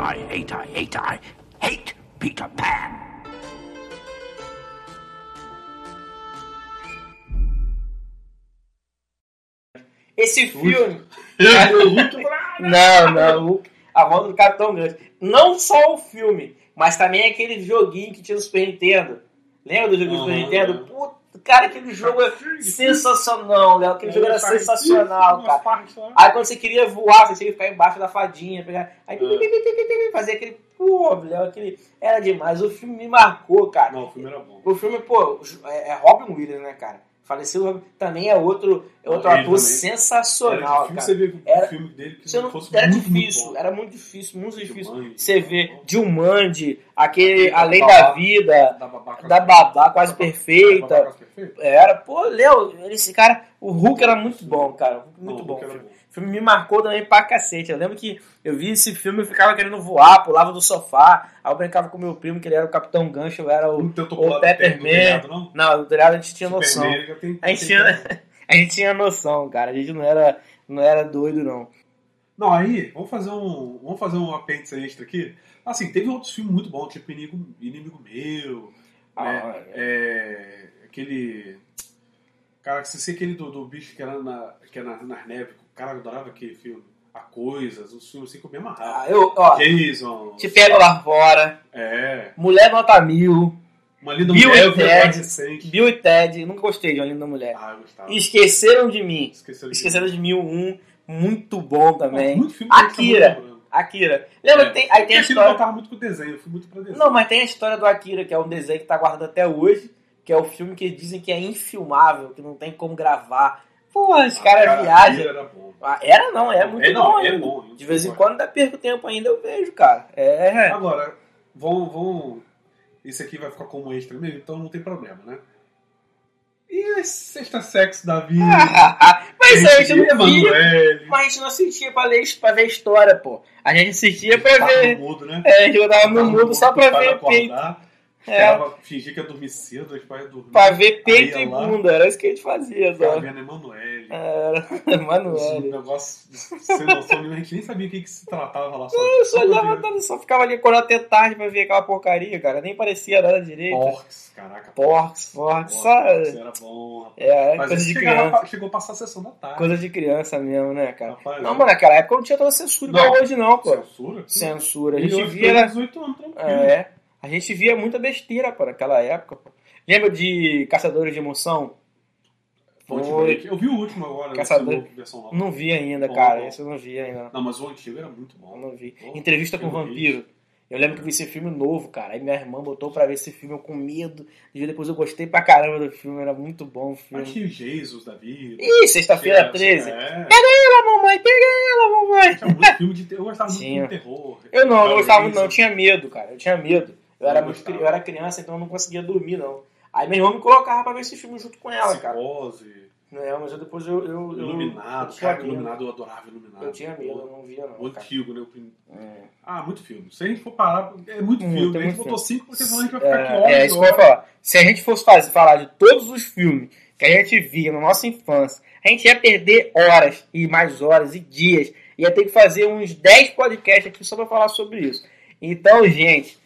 I hate, I hate, I Esse filme. Hulk, Não, não. A volta do Capitão Gancho. Não só o filme, mas também aquele joguinho que tinha no Super Nintendo. Lembra do jogo do Super. Nintendo? Puta, cara, aquele jogo é sensacional, Léo. Aquele jogo era sensacional, cara. Aí quando você queria voar, você tinha que ficar embaixo da fadinha, pegar. Aí pi, fazer aquele. Pô, Léo, aquele. Era demais. O filme me marcou, cara. Não, o filme era bom. O filme, pô, é, é Robin Williams, né, cara? Falecido Robin- também é outro, é outro Ele ator também. sensacional, Era difícil cara. você ver Era- um filme dele que não fosse era muito, muito difícil, bom. era muito difícil, muito difícil. Você vê Dilmandi, aquele Da Além Babá. da Vida, Da Babá Quase da Babá Quase Perfeita. Babá Quase Perfeita? Era, pô, Léo, esse cara, o Hulk era muito bom, cara. Muito Não, o bom. Filme. me marcou também pra cacete. Eu lembro que eu vi esse filme e ficava querendo voar, pulava do sofá. Aí eu brincava com meu primo, que ele era o Capitão Gancho, eu era o, o Pepperman. não? Não, do telhado a gente tinha noção. Tem- A gente tinha, a gente tinha noção, cara. A gente não era, não era doido, não. Não, aí, vamos fazer um, vamos fazer um apêndice extra aqui. Assim, teve outros filmes muito bons, tipo Inimigo, Inimigo Meu, né? Ah, É, aquele... Cara, se sei aquele do, do bicho que era, na, que era na, nas neves, o cara adorava aquele filme. A Coisas, os filmes assim que eu me amarrava. Ah, eu, ó, Jason. te pego lá fora. É. Mulher nota mil. Uma linda Bill mulher, e eu Ted. Bill e Ted. Nunca gostei de Uma Linda Mulher. Ah, eu gostava. Esqueceram de mim. Esqueceram de Esqueceram de mim um. Muito bom também. Muito filme Akira. lembrando. Akira. Lembra É. que tem, aí tem a história. voltava muito com desenho, eu fui muito pra desenho. Não, mas tem a história do Akira, que é um desenho que tá guardado até hoje, que é o filme que dizem que é infilmável, que não tem como gravar. Pô, os caras Cara, viajam. Era bom. Ah, Era não, é muito É, não, bom. é bom, De vez em quando ainda perco tempo ainda, eu vejo, cara. É. Agora, vão, vão. Esse aqui vai ficar como extra mesmo, então não tem problema, né? E sexta sexo da vida? Mas a gente não via. Mas a gente não assistia pra, ler, pra ver história, pô. A gente assistia pra ver. no mudo, né? É, a gente botava no mudo só pra ver peito. acordar, É. esperava fingir que ia dormir cedo, depois ia dormir. Pra ver peito e bunda. Era isso que a gente fazia, Ficava vendo Emanuele. Era, Um Manoel. negócio sem noção nenhuma, a gente nem sabia o que, que se tratava lá. Só, Eu só, olhava, só ficava ali acordado até tarde pra ver aquela porcaria, cara. Nem parecia nada direito. Porcs, caraca. Porcs, Porcs, só. Era bom, rapaz. É, é Mas coisa de chegava- criança. chegou a passar a sessão da tarde. Coisa de criança mesmo, né, cara? Rapaz, não, é. mas naquela época não tinha toda censura igual Não. hoje, não, pô. Censura? Censura. A gente via. tem Era... 18 anos, tranquilo. É. A gente via muita besteira, pô, naquela época, pô. Lembra de Caçadores de Emoção? Foi. Eu vi o último agora, Caçador- novo. Não vi ainda, Bom, cara. bom. Esse eu não vi ainda. Não, mas o antigo era muito bom. Eu não vi. Bom, Entrevista com o. Vampiro. Eu lembro que eu vi esse filme novo, cara. Aí minha irmã botou pra ver esse filme, eu com medo. E depois eu gostei pra caramba do filme, era muito bom o filme. Mas tinha Jesus da vida. Ih, sexta-feira Tinha- 13. É. Pega ela, mamãe, pega ela, mamãe. Tinha muito filme de terror. Eu gostava muito de terror. Eu não, eu gostava muito, não. Eu tinha medo, cara. Eu tinha medo. Eu era, muito, cri- eu era criança, então eu não conseguia dormir, não. Aí minha irmã me colocava pra ver esse filme junto com ela, cara. Psicose, Não, mas eu depois eu. eu, Iluminado. eu Cara. Iluminado eu adorava Iluminado. Eu tinha medo, eu não via, não. O antigo, né? O É. Ah, muito filme. Se a gente for parar, é muito, Muito, filme. é a gente botou cinco porque senão a gente vai ficar aqui É, horas é isso que eu ia falar. Se a gente fosse fazer, falar de todos os filmes que a gente via na nossa infância, a gente ia perder horas e mais horas e dias. Ia ter que fazer uns 10 podcasts aqui só pra falar sobre isso. Então, gente,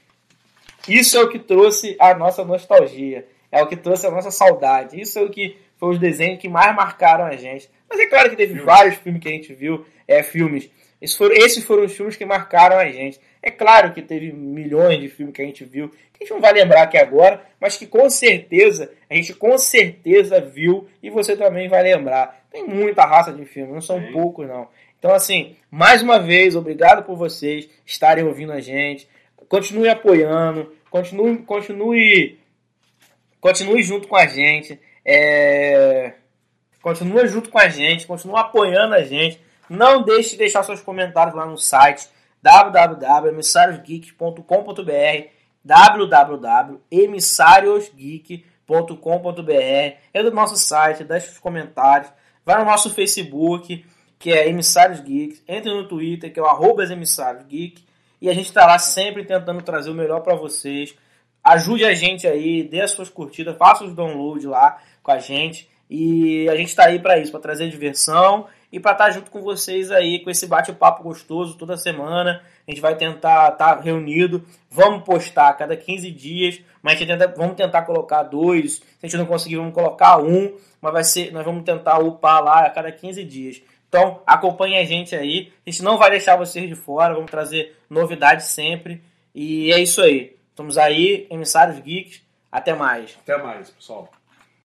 isso é o que trouxe a nossa nostalgia. É o que trouxe a nossa saudade. Isso é o que foi os desenhos que mais marcaram a gente. Mas é claro que teve vários filmes que a gente viu, é, filmes. Esses foram, esses foram os filmes que marcaram a gente. É claro que teve milhões de filmes que a gente viu, que a gente não vai lembrar aqui agora, mas que com certeza, a gente com certeza viu e você também vai lembrar. Tem muita raça de filme, não são Sim. poucos não. Então assim, mais uma vez, obrigado por vocês estarem ouvindo a gente. Continue apoiando, continue, continue, continue junto com a gente. É... Continua junto com a gente, continua apoiando a gente. Não deixe de deixar seus comentários lá no site www.emissariosgeek.com.br www.emissariosgeek.com.br É do nosso site, deixe os comentários. Vai no nosso Facebook, que é Emissários Geeks. Entre no Twitter, que é o arroba Emissários Geek. E a gente está lá sempre tentando trazer o melhor para vocês. Ajude a gente aí, dê as suas curtidas, faça os downloads lá com a gente. E a gente está aí para isso, para trazer diversão e para estar junto com vocês aí, com esse bate-papo gostoso toda semana. A gente vai tentar estar reunido. Vamos postar a cada 15 dias, mas tenta, vamos tentar colocar dois. Se a gente não conseguir, vamos colocar um, mas vai ser, nós vamos tentar upar lá a cada 15 dias. Então, acompanhe a gente aí. A gente não vai deixar vocês de fora, vamos trazer novidades sempre. E é isso aí. Estamos aí, emissários geeks. Até mais. Até mais, pessoal.